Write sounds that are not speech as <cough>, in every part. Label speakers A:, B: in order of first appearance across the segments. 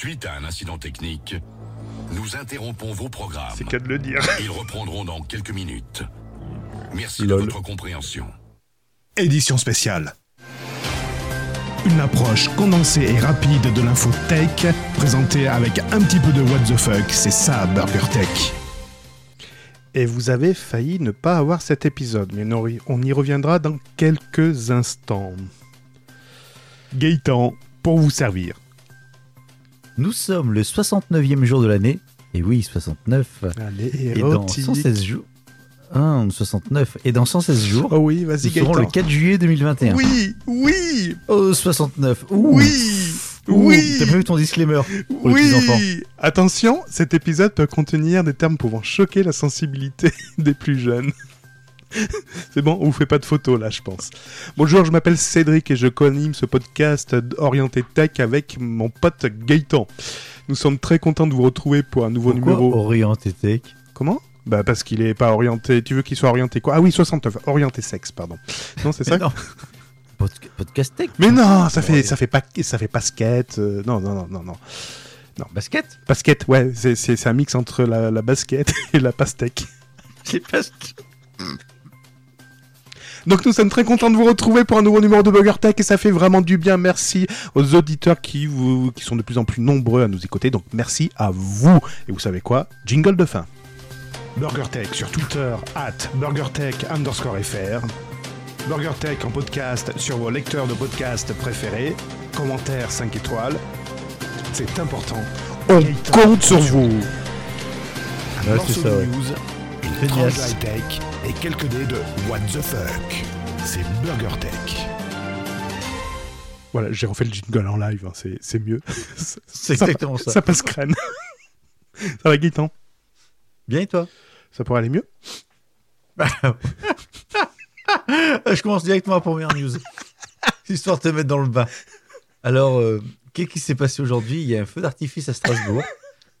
A: Suite à un incident technique, nous interrompons vos programmes.
B: C'est qu'à de le dire.
A: Ils reprendront dans quelques minutes. Merci de votre compréhension.
B: Édition spéciale. Une approche condensée et rapide de l'info tech, présentée avec un petit peu de what the fuck, c'est ça Burger Tech. Et vous avez failli ne pas avoir cet épisode, mais on y- on y reviendra dans quelques instants. Gaëtan, pour vous servir.
C: Nous sommes le 69e jour de l'année. Et oui, 69.
B: Allez,
C: Et dans
B: érotique.
C: 116 jours. Ah, 69. Et dans 116 jours,
B: Oh oui,
C: nous serons le 4 juillet 2021.
B: Oui, oui,
C: Oh, 69. Ouh.
B: oui,
C: Ouh,
B: oui.
C: T'as prévu ton disclaimer pour les.
B: Oui Attention, cet épisode peut contenir des termes pouvant choquer la sensibilité <laughs> des plus jeunes. <laughs> C'est bon, on vous fait pas de photos là, je pense. Bonjour, je m'appelle Cédric et je co-anime ce podcast orienté tech avec mon pote Gaëtan. Nous sommes très contents de vous retrouver pour un nouveau
C: Pourquoi
B: numéro.
C: orienté tech?
B: Comment? Bah parce qu'il est pas orienté. Tu veux qu'il soit orienté quoi? Ah oui, 69. Orienté sexe, pardon. Non, c'est <laughs> ça?
C: Non. Pod- podcast tech?
B: Mais non, ça fait ça fait pas ça fait basket. euh, non, non, non, non, non.
C: Basket?
B: Basket, ouais, c'est- un mix entre la, la basket <laughs> et la pastèque.
C: C'est pas...
B: Donc nous sommes très contents de vous retrouver pour un nouveau numéro de Burger Tech et ça fait vraiment du bien. Merci aux auditeurs qui, vous, qui sont de plus en plus nombreux à nous écouter. Donc merci à vous. Et vous savez quoi? Jingle de fin. Burger Tech sur Twitter, at BurgerTech underscore FR. Burger Tech en podcast sur vos lecteurs de podcast préférés. Commentaires 5 étoiles. C'est important. On compte sur vous.
C: Ouais, c'est ça, ouais.
A: news, une
C: Feignasse.
A: tranche high-tech et quelques dés de What the fuck. C'est Burger Tech.
B: Voilà, j'ai refait le jingle en live, hein, c'est c'est mieux. <laughs>
C: C'est
B: Ça-
C: exactement ça.
B: Ça passe crâne. <laughs> ça va, Gaëtan?
C: Bien et toi?
B: Ça pourrait aller mieux? <laughs>
C: Je commence directement la première news. Histoire de te mettre dans le bain. Alors, euh, qu'est-ce qui s'est passé aujourd'hui? Il y a un feu d'artifice à Strasbourg.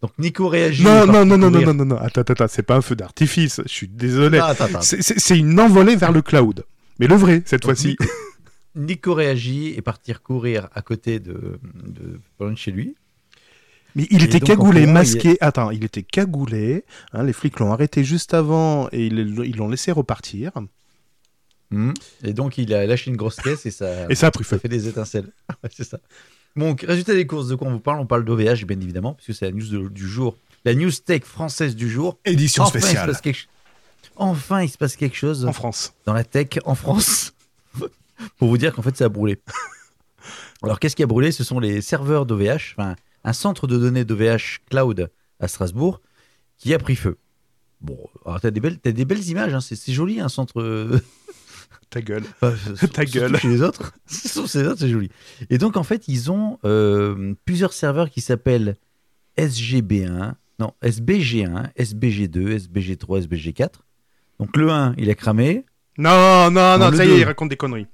C: Donc Nico réagit.
B: Non,
C: il
B: non, non, non, non, non, non, non, attends, attends, c'est pas un feu d'artifice, je suis désolé. C'est- une envolée vers le cloud. Mais le vrai, cette fois-ci.
C: Nico, <laughs> Nico réagit et partir courir à côté de, de, de chez lui.
B: Mais il
C: Et
B: était cagoulé,
C: courant,
B: masqué. Attends, il était cagoulé. hein, les flics l'ont arrêté juste avant et ils l'ont laissé repartir.
C: Hmm. Et donc il a lâché une grosse caisse et ça,
B: Et ça a pris
C: ça
B: feu.
C: fait des étincelles. <laughs> Ouais, c'est ça. Donc, résultat des courses, de quoi on vous parle? On parle d'OVH, bien évidemment, puisque c'est la news de- du jour. La news tech française du jour.
B: Édition
C: Enfin, il se
B: spéciale.
C: passe quelque... enfin, il se passe quelque chose
B: En France.
C: dans la tech en France <laughs> pour vous dire qu'en fait ça a brûlé. <laughs> Alors qu'est-ce qui a brûlé? Ce sont les serveurs d'OVH, enfin un centre de données d'OVH cloud à Strasbourg qui a pris feu. Bon, alors t'as des belles, des belles images, hein, c'est, c'est joli un centre.
B: Ta gueule. <laughs> Ta gueule.
C: Chez les autres, <laughs> Surtout chez les autres, c'est joli. Et donc en fait ils ont euh, plusieurs serveurs qui s'appellent SGB1, non SBG1, SBG2, SBG3, SBG4. Donc le 1 il a cramé.
B: Non, non,
C: Non,
B: ça y est, il raconte des conneries.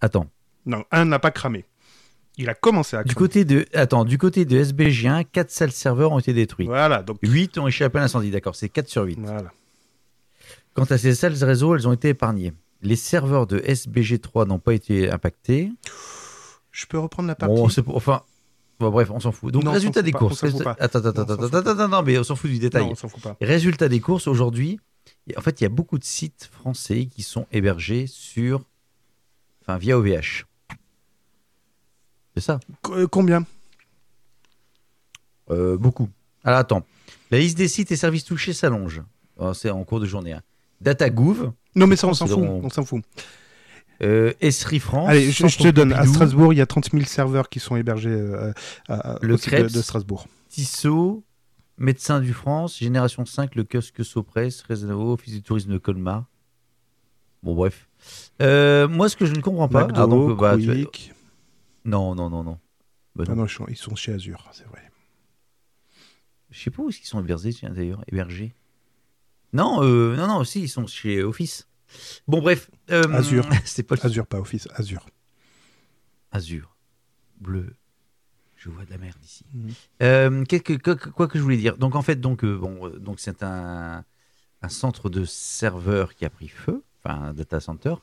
C: Attends.
B: Non, un n'a pas cramé. Il a commencé à
C: Du
B: cramer.
C: côté de, attends, du côté de SBG1, 4 salles serveurs ont été détruites.
B: Voilà, donc.
C: 8 ont échappé à l'incendie, d'accord, c'est 4 sur 8.
B: Voilà.
C: Quant à ces salles réseau, elles ont été épargnées. Les serveurs de SBG3 n'ont pas été impactés.
B: Je peux reprendre la partie
C: Bon, enfin, bon, bref, on s'en fout. Donc,
B: Non,
C: résultat des
B: pas,
C: courses. Attends, attends,
B: Non,
C: attends, attends, attends, non, mais on s'en fout du détail.
B: Non, on s'en fout pas.
C: Résultat des courses, aujourd'hui, en fait, il y a beaucoup de sites français qui sont hébergés sur, enfin, via OVH. C'est ça
B: euh, combien?
C: Euh, beaucoup. Alors attends. La liste des sites et services touchés s'allonge. Alors, C'est en cours de journée. hein. DataGouv,
B: Non, mais ça, on s'en fout. On s'en fout.
C: euh, Esri France.
B: Allez, je, te donne. À Strasbourg, il y a 30 000 serveurs qui sont hébergés euh, à-
C: Le
B: au site de,
C: Krebs.
B: de Strasbourg.
C: Tissot, Médecins du France, Génération 5, le kiosque Sopress, Réseau, Office du tourisme de Colmar. Bon, bref. Euh, moi, ce que je ne comprends pas.
B: McDo,
C: ah, donc, bah, tu-
B: Quick.
C: Non, non, non, non. Bah,
B: Ah
C: non.
B: non, ils sont, ils sont chez Azure, c'est vrai.
C: Je sais pas où est-ce qu'ils sont hébergés, tiens, d'ailleurs, hébergés. Non, euh, non, non, aussi, ils sont chez Office. Bon, bref. euh,
B: Azure. <laughs>
C: C'est pas le
B: Azure, pas Office, Azure.
C: Azur, bleu. Je vois de la merde ici.
B: Mhm.
C: Euh, que- quoi, que- quoi que je voulais dire Donc en fait, donc euh, bon, donc c'est un, un centre de serveurs qui a pris feu, enfin un data center.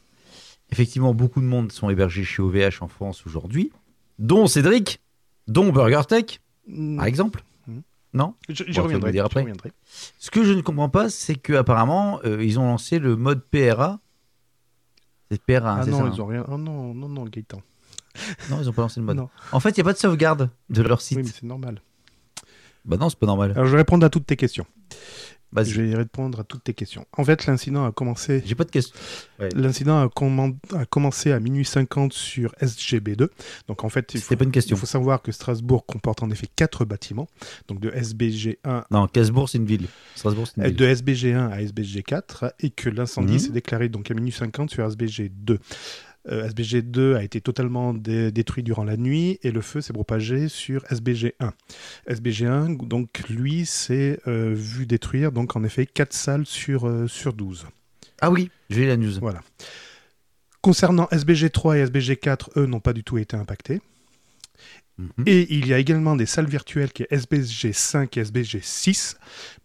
C: Effectivement, beaucoup de monde sont hébergés chez OVH en France aujourd'hui, dont Cédric, dont BurgerTech. par exemple. Non
B: Je- J'y
C: Bon,
B: reviendrai. reviendrai.
C: Ce que je ne comprends pas, c'est qu'apparemment, ils ont lancé le mode PRA. C'est PRA, hein,
B: Ah
C: c'est
B: non,
C: ça,
B: ils
C: hein
B: ont rien. Oh non, non, non, Gaëtan.
C: Non, ils ont pas lancé le mode.
B: Non.
C: En fait, il n'y a pas de sauvegarde de leur site.
B: Oui, mais c'est normal.
C: Bah non, c'est pas normal.
B: Alors, je vais répondre à toutes tes questions. Je vais répondre à toutes tes questions. En fait, l'incident a commencé.
C: J'ai pas de question.
B: L'incident a, commen- a commencé à minuit 50 sur SGB2. Donc en fait, il faut,
C: C'était pas une
B: il
C: question.
B: faut savoir que Strasbourg comporte en effet quatre bâtiments. Donc de SBG1
C: Non, Casbourg, c'est une ville. Strasbourg, c'est une
B: euh,
C: ville.
B: de SBG1 à SBG4 et que l'incendie
C: Mhm.
B: s'est déclaré donc à minuit 50 sur SBG2. Euh, SBG2 a été totalement dé- détruit durant la nuit et le feu s'est propagé sur SBG1. SBG1, donc lui, s'est euh, vu détruire donc en effet 4 salles sur, euh, sur 12.
C: Ah oui, j'ai la news.
B: Voilà. Concernant SBG3 et SBG4, eux n'ont pas du tout été impactés.
C: Mhm.
B: Et il y a également des salles virtuelles qui est SBG5 et SBG6,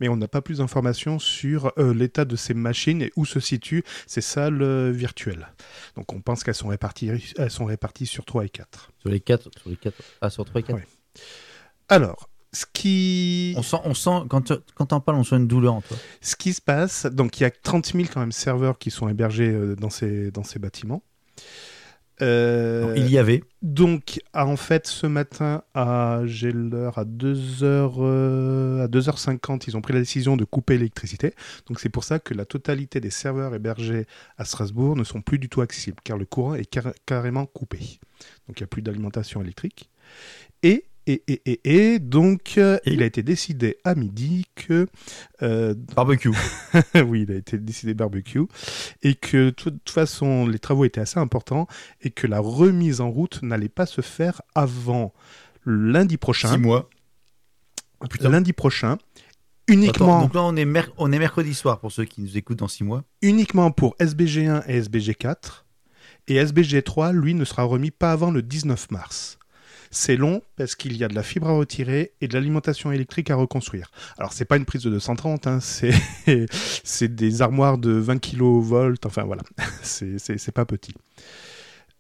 B: mais on n'a pas plus d'informations sur euh, l'état de ces machines et où se situent ces salles euh, virtuelles. Donc on pense qu'elles sont réparties, elles sont réparties sur 3 et 4.
C: Sur les 4, sur les 4. Ah, sur 3 et 4.
B: Ouais. Alors, ce qui...
C: On sent, on sent quand, quand t'en parles, on sent une douleur en toi.
B: Ce qui se passe, donc il y a 30 000 quand même serveurs qui sont hébergés euh, dans, ces, dans ces bâtiments. Euh,
C: il y avait.
B: Donc, en fait, ce matin, à, j'ai l'heure à 2h, euh, à 2h50, ils ont pris la décision de couper l'électricité. Donc, c'est pour ça que la totalité des serveurs hébergés à Strasbourg ne sont plus du tout accessibles, car le courant est car- carrément coupé. Donc, il n'y a plus d'alimentation électrique. Et, et, et, et, et donc, euh,
C: Et
B: il a été décidé à midi que euh,
C: Barbecue. <laughs>
B: oui, il a été décidé barbecue, et que de toute façon, les travaux étaient assez importants, et que la remise en route n'allait pas se faire avant lundi prochain.
C: 6 mois. Oh, putain.
B: lundi prochain,
C: Attends,
B: uniquement,
C: donc là, on est, on est mercredi soir pour ceux qui nous écoutent dans 6 mois.
B: uniquement pour SBG1 et SBG4, et SBG3, lui, ne sera remis pas avant le 19 mars. C'est long parce qu'il y a de la fibre à retirer et de l'alimentation électrique à reconstruire. Alors c'est pas une prise de 230, hein, <laughs> c'est des armoires de 20 kV, enfin voilà, <laughs> c'est pas petit.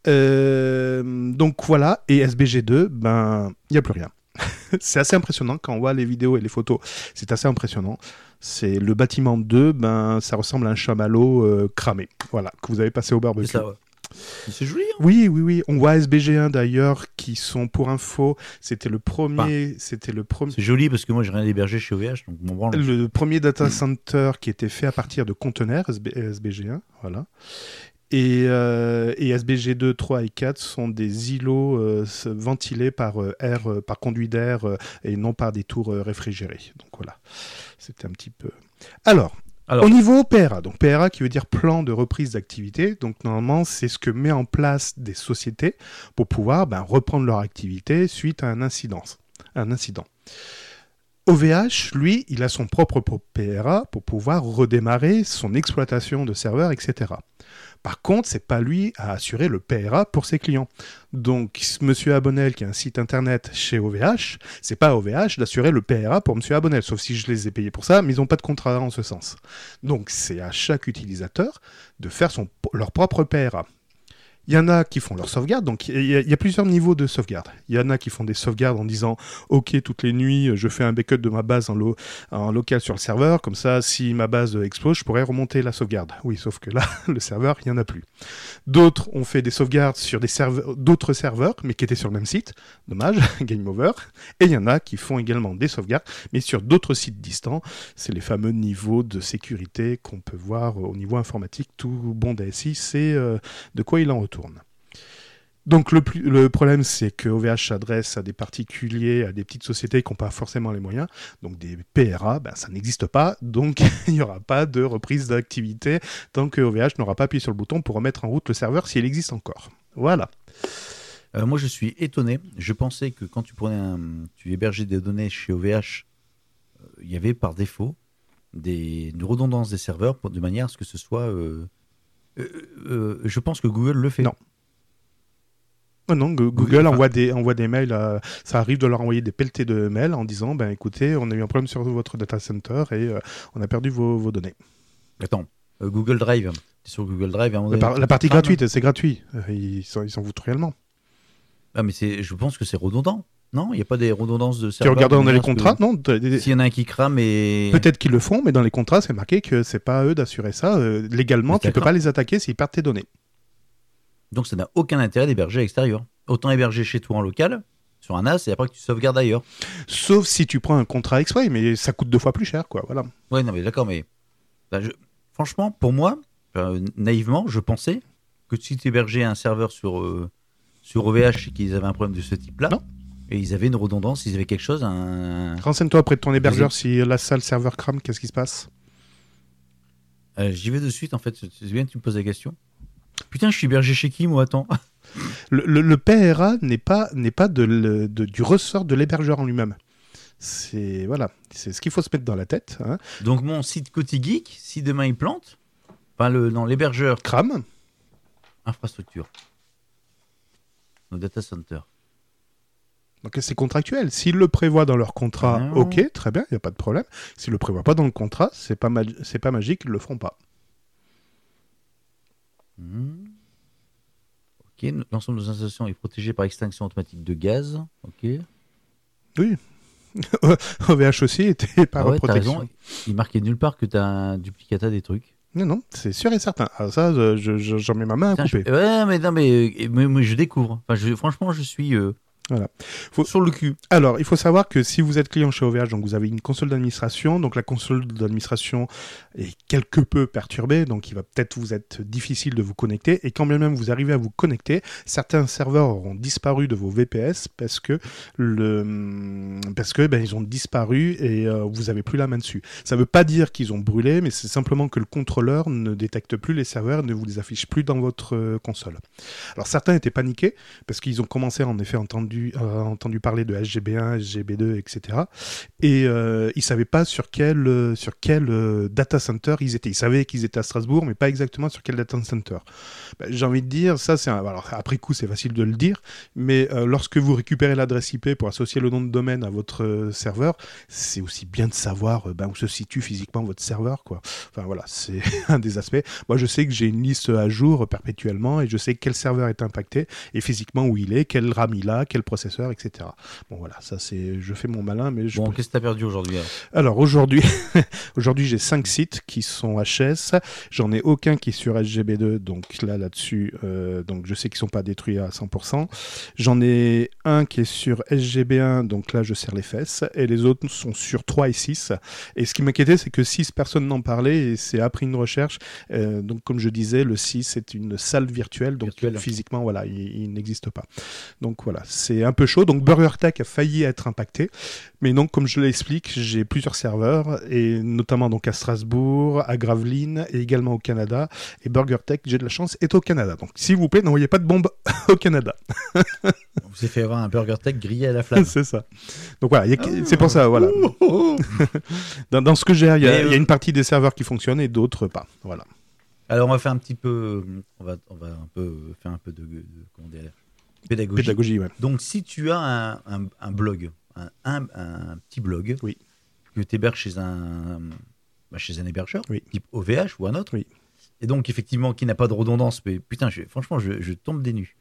B: Euh, donc voilà, et SBG2, ben il n'y a plus rien. <laughs> c'est assez impressionnant quand on voit les vidéos et les photos, c'est assez impressionnant. C'est le bâtiment 2, ben ça ressemble à un chamallow euh, cramé, voilà, que vous avez passé au barbecue.
C: Ça. C'est joli, hein
B: Oui, oui, oui. On voit SBG1 d'ailleurs qui sont pour info. C'était le premier, c'était le premier,
C: C'est joli parce que moi, j'ai rien hébergé chez OVH, donc mon branle.
B: le premier data center qui était fait à partir de conteneurs SB SBG1, voilà. Et, euh, et SBG2, 3 et 4 sont des îlots euh, ventilés par euh, air, euh, par conduit d'air euh, et non par des tours euh, réfrigérées. Donc voilà, c'était un petit peu. Alors, Au niveau PRA, donc PRA qui veut dire plan de reprise d'activité. Donc normalement, c'est ce que met en place des sociétés pour pouvoir ben, reprendre leur activité suite à un incident. Un incident. OVH, lui, il a son propre pro- PRA pour pouvoir redémarrer son exploitation de serveurs, etc. Par contre, c'est pas lui à assurer le PRA pour ses clients. Donc, Monsieur Abonnel qui a un site internet chez OVH, c'est pas OVH d'assurer le PRA pour Monsieur Abonnel, sauf si je les ai payés pour ça, mais ils n'ont pas de contrat en ce sens. Donc, c'est à chaque utilisateur de faire son, leur propre PRA. Il y en a qui font leur sauvegarde, donc il y, a- plusieurs niveaux de sauvegarde. Il y en a qui font des sauvegardes en disant Ok, toutes les nuits, je fais un backup de ma base en, lo- en local sur le serveur, comme ça, si ma base explose, je pourrais remonter la sauvegarde. Oui, sauf que là, <laughs> le serveur, il n'y en a plus. D'autres ont fait des sauvegardes sur d'autres serveurs, mais qui étaient sur le même site. Dommage, <laughs> game over. Et il y en a qui font également des sauvegardes, mais sur d'autres sites distants. C'est les fameux niveaux de sécurité qu'on peut voir au niveau informatique. Tout bon DSI, c'est euh, de quoi il en retourne. Donc le, problème, c'est que OVH s'adresse à des particuliers, à des petites sociétés qui n'ont pas forcément les moyens. Donc des PRA, ben, ça n'existe pas. Donc <laughs> il n'y aura pas de reprise d'activité tant que OVH n'aura pas appuyé sur le bouton pour remettre en route le serveur s'il existe encore. Voilà.
C: Euh, moi, je suis étonné. Je pensais que quand tu prenais un, tu hébergeais des données chez OVH, euh, il y avait par défaut des, une redondance des serveurs pour, de manière à ce que ce soit. euh, euh, euh, je pense que Google le fait.
B: Non. Oh non, Go-
C: Google,
B: envoie, des, envoie des mails, à- ça arrive de leur envoyer des pelletés de mails en disant, ben écoutez, on a eu un problème sur votre data center et euh, on a perdu vos, vos données.
C: Attends, euh, Google Drive. Sur Google Drive à
B: La,
C: donné,
B: par- la partie
C: Ah,
B: gratuite, c'est gratuit. Ils s'en ils foutent réellement.
C: Ah, mais c'est, je pense que c'est redondant. Non, il n'y a pas des redondances de
B: Tu
C: serveurs.
B: regardes dans les
C: que-
B: contrats, non des-
C: S'il y en a un qui crame et.
B: Peut-être qu'ils le font, mais dans les contrats, c'est marqué que c'est pas à eux d'assurer ça. Euh, légalement, tu peux
C: d'accord.
B: pas les attaquer s'ils perdent tes données.
C: Donc ça n'a aucun intérêt d'héberger à l'extérieur. Autant héberger chez toi en local, sur un NAS, et après que tu sauvegardes ailleurs.
B: Sauf si tu prends un contrat exprès, mais ça coûte deux fois plus cher, quoi. Voilà.
C: Ouais, non, mais d'accord, mais. Bah, je- Franchement, pour moi, euh, naïvement, je pensais que si tu hébergeais un serveur sur, euh, sur OVH et qu'ils avaient un problème de ce type-là,
B: Non.
C: Et ils avaient une redondance, ils avaient quelque chose, un.
B: Renseigne-toi auprès de ton hébergeur si la salle serveur crame, qu'est-ce qui se passe
C: Euh, J'y vais de suite, en fait. C'est bien que tu me poses la question. Putain, je suis hébergé chez qui, moi Attends. <laughs>
B: le, le- le PRA n'est pas, n'est pas de le- de- du ressort de l'hébergeur en lui-même. C'est voilà, c'est ce qu'il faut se mettre dans la tête. hein.
C: Donc, mon site Côté Geek, si demain il plante, enfin, le, dans l'hébergeur
B: Crame,
C: infrastructure, nos data centers.
B: Donc c'est contractuel. S'ils le prévoient dans leur contrat,
C: Non.
B: ok, très bien, il n'y a pas de problème. S'ils le prévoient pas dans le contrat, c'est pas, mag- c'est pas magique, ils le feront pas.
C: Hmm. Ok, l'ensemble de nos installations est protégé par extinction automatique de gaz. Ok.
B: OVH <laughs> aussi était <laughs> par
C: Ah ouais,
B: protection.
C: Il marquait nulle part que t'as un duplicata des trucs.
B: Non, non, c'est sûr et certain. Alors ça, je- je- j'en mets ma main à
C: Putain, je-
B: couper.
C: Ouais, mais non, mais, euh, mais, mais je découvre. Enfin, je- franchement, je suis euh,
B: Voilà. Faut-
C: sur le cul.
B: Alors, il faut savoir que si vous êtes client chez OVH, donc vous avez une console d'administration, donc la console d'administration est quelque peu perturbée, donc il va peut-être vous être difficile de vous connecter, et quand bien même vous arrivez à vous connecter, certains serveurs auront disparu de vos VPS parce que le parce que ben, ils ont disparu et euh, vous avez plus la main dessus. Ça veut pas dire qu'ils ont brûlé, mais c'est simplement que le contrôleur ne détecte plus les serveurs, ne vous les affiche plus dans votre euh, console. Alors certains étaient paniqués parce qu'ils ont commencé en effet entendu euh, entendu parler de SGB1, SGB2, etc. Et euh, ils savaient pas sur quel euh, sur quel data center ils étaient. Ils savaient qu'ils étaient à Strasbourg, mais pas exactement sur quel data center. Ben, J'ai envie de dire ça, c'est un- alors après coup c'est facile de le dire, mais lorsque vous récupérez l'adresse IP pour associer le nom de domaine à votre serveur, c'est aussi bien de savoir ben, où se situe physiquement votre serveur, quoi. Enfin voilà, c'est <laughs> un des aspects. Moi, je sais que j'ai une liste à jour perpétuellement et je sais quel serveur est impacté et physiquement où il est, quel RAM il a, quel processeur, etc. Bon voilà, ça c'est, je fais mon malin, mais je.
C: Bon, qu'est-ce que t'as perdu aujourd'hui alors
B: Alors aujourd'hui, <laughs> aujourd'hui j'ai cinq sites qui sont HS. J'en ai aucun qui est sur SGB2, donc là là-dessus, euh, donc je sais qu'ils sont pas détruits à 100%. J'en ai un qui est sur SGB1, donc là je serre les fesses, et les autres sont sur 3 et 6. Et ce qui m'inquiétait, c'est que 6 personnes n'en parlaient, et c'est après une recherche. Euh, donc comme je disais, le 6 est une salle virtuelle, donc
C: Virtuelle.
B: physiquement voilà, il, il n'existe pas. Donc voilà, c'est un peu chaud. Donc BurgerTech a failli être impacté. Mais donc, comme je l'explique, j'ai plusieurs serveurs, et notamment donc à Strasbourg, à Gravelines, et également au Canada. Et BurgerTech, j'ai de la chance, est au Canada. Donc, s'il vous plaît, n'envoyez pas de bombes <laughs> au Canada.
C: On s'est fait avoir un Burger Tech grillé à la flamme. <laughs>
B: c'est ça. Donc voilà, il y a- c'est pour ça, voilà. <laughs> Dans, dans ce que j'ai, il y, a-
C: Mais,
B: il y a
C: euh,
B: une partie des serveurs qui fonctionnent et d'autres pas. Voilà.
C: Alors, on va faire un petit peu. On va, on va un peu faire un peu de. de- comment dire Pédagogie.
B: Pédagogie, ouais.
C: Donc, si tu as un, un- un blog, un, petit blog,
B: Oui.
C: que tu héberges chez un, bah, chez un hébergeur,
B: Oui.
C: type OVH ou un autre,
B: Oui.
C: et donc effectivement qui n'a pas de redondance, mais putain, je- franchement, je, je tombe des nues,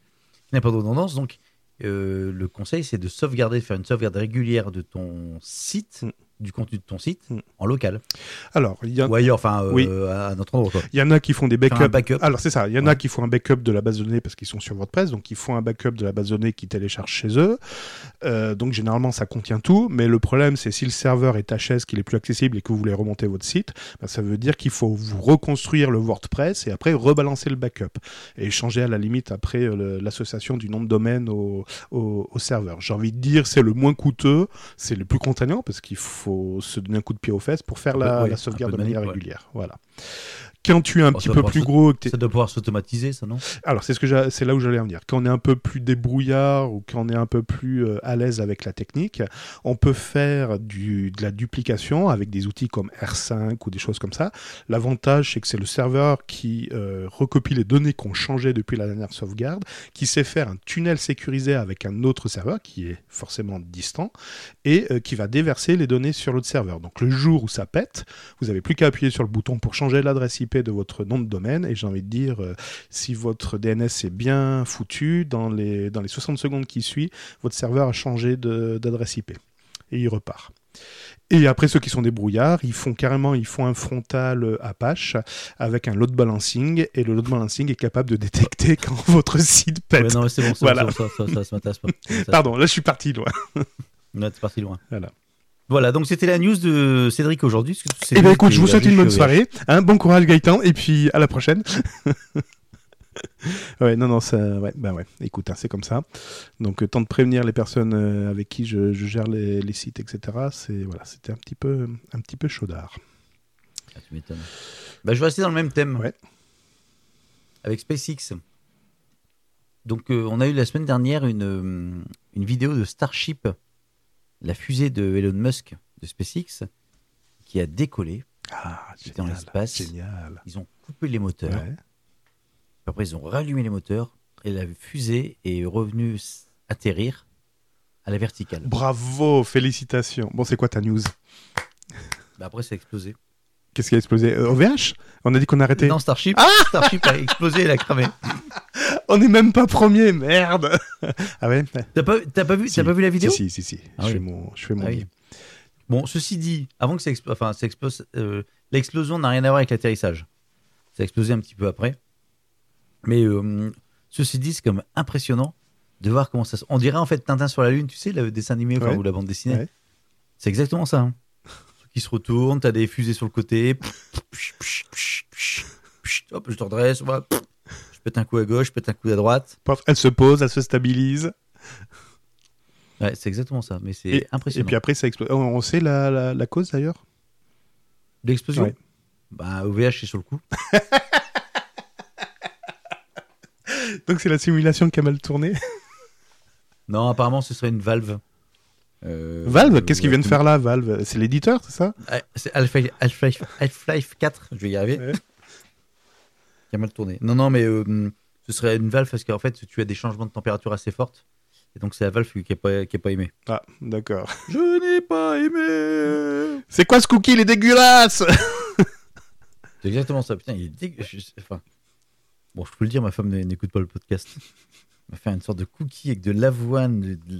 C: qui n'a pas de redondance, donc euh, le conseil c'est de sauvegarder, de faire une sauvegarde régulière de ton site,
B: Mm.
C: Du contenu de ton site,
B: Mm.
C: en local,
B: Alors, il y, a-
C: ou ailleurs, enfin euh,
B: Oui.
C: à un autre endroit.
B: il y en a qui font des backups.
C: backup.
B: Alors, c'est ça. Il y en a
C: Ouais.
B: qui font un backup de la base de données parce qu'ils sont sur WordPress. Donc, ils font un backup de la base de données qu'ils téléchargent chez eux. Euh, donc, généralement, ça contient tout. Mais le problème, c'est si le serveur est HS, qu'il est plus accessible et que vous voulez remonter votre site, bah, ça veut dire qu'il faut vous reconstruire le WordPress et après rebalancer le backup. Et changer à la limite après euh, l'association du nom de domaine au, au- au serveur. J'ai envie de dire, c'est le moins coûteux, c'est le plus contraignant parce qu'il faut se donner un coup de pied aux fesses pour faire
C: Un peu,
B: la,
C: ouais,
B: la sauvegarde de manière régulière. Voilà. Quand tu es un
C: Bon,
B: petit peu plus gros, que
C: Ça doit pouvoir s'automatiser, ça non?
B: Alors c'est ce c'est là où j'allais en venir. Quand on est un peu plus débrouillard ou quand on est un peu plus euh, à l'aise avec la technique, on peut faire du, de la duplication avec des outils comme R5 ou des choses comme ça. L'avantage c'est que c'est le serveur qui euh, recopie les données qu'on changeait depuis la dernière sauvegarde, qui sait faire un tunnel sécurisé avec un autre serveur qui est forcément distant et euh, qui va déverser les données sur l'autre serveur. Donc le jour où ça pète, vous avez plus qu'à appuyer sur le bouton pour changer l'adresse IP De votre nom de domaine. Et j'ai envie de dire, euh, si votre DNS est bien foutu, dans les, dans les 60 secondes qui suivent, votre serveur a changé d'adresse IP. Et il repart. Et après, ceux qui sont des brouillards, ils font carrément ils font un frontal Apache avec un load balancing. Et le load balancing est capable de détecter <laughs> quand votre site pète.
C: Ouais, non, c'est bon, c'est
B: Voilà.
C: bon, ça, ça, ça, ça m'intéresse pas. <laughs>
B: Pardon, là je suis parti loin.
C: Ouais, c'est parti loin.
B: Voilà.
C: Voilà, donc c'était la news de Cédric aujourd'hui.
B: Eh bien
C: lui
B: écoute,
C: qui
B: je vous souhaite une bonne soirée. Hein, bon courage Gaëtan, et puis à la prochaine. <laughs> ouais, non, non, ça, ouais, bah ouais. Écoute, hein, c'est comme ça. Donc, euh, temps de prévenir les personnes euh, avec qui je, je gère les, les sites, etc. C'est voilà, c'était un petit peu, un petit peu chaudard.
C: Ah, tu m'étonnes. Bah, je vais rester dans le même thème.
B: Ouais.
C: Avec SpaceX. Donc, euh, on a eu la semaine dernière une, euh, une vidéo de Starship, la fusée de Elon Musk de SpaceX, qui a décollé.
B: Ah,
C: C'était dans l'espace.
B: Génial.
C: Ils ont coupé les moteurs.
B: Ouais.
C: Après, ils ont rallumé les moteurs. Et la fusée est revenue atterrir à la verticale.
B: Bravo, félicitations. Bon, c'est quoi ta news?
C: Bah, après, ça a explosé.
B: Qu'est-ce qui a explosé? Euh, OVH On a dit qu'on arrêtait.
C: Non, Starship, Starship a explosé et elle a cramé.
B: On n'est même pas premier, merde. <laughs> ah ouais.
C: T'as pas, t'as pas, vu,
B: Si.
C: t'as pas vu la vidéo?
B: Si, si, si. si.
C: Ah
B: je,
C: oui.
B: fais mon, je fais mon
C: Ah oui. Bon, ceci dit, avant que ça explose, enfin, ça explose, euh, l'explosion n'a rien à voir avec l'atterrissage. Ça a explosé un petit peu après. Mais euh, ceci dit, c'est comme impressionnant de voir comment ça se. On dirait en fait Tintin sur la Lune, tu sais, le dessin animé enfin,
B: Ouais.
C: ou la bande dessinée?
B: Ouais.
C: C'est exactement ça. Hein. Qui se retourne, t'as des fusées sur le côté. Hop, je te redresse. Je pète un coup à gauche, je pète un coup à droite.
B: Elle se pose, elle se stabilise.
C: Ouais, c'est exactement ça. Mais c'est
B: Et
C: impressionnant.
B: puis après, ça explose. On, sait la, la, la cause d'ailleurs?
C: L'explosion?
B: Ouais.
C: Bah, OVH est sur le coup. <laughs>
B: Donc c'est la simulation qui a mal tourné?
C: Non, apparemment, ce serait une valve. Euh,
B: Valve, qu'est-ce qu'ils viennent faire là, Valve? C'est l'éditeur, c'est ça?
C: Ah, C'est Half-Life Half-Life- Half-Life 4, je vais y arriver.
B: Ouais. <laughs>
C: Qui a mal tourné. Non, non, mais euh, ce serait une valve parce qu'en fait, tu as des changements de température assez fortes. Et donc, c'est la valve qui n'a pas, qui pas aimé.
B: Ah, d'accord. <laughs>
C: Je n'ai pas aimé
B: C'est quoi ce cookie? Il est dégueulasse <laughs>
C: C'est exactement ça. Putain, il est dégueu- je- Enfin, bon, je peux le dire, ma femme n'écoute pas le podcast. Elle m'a fait une sorte de cookie avec de l'avoine. de-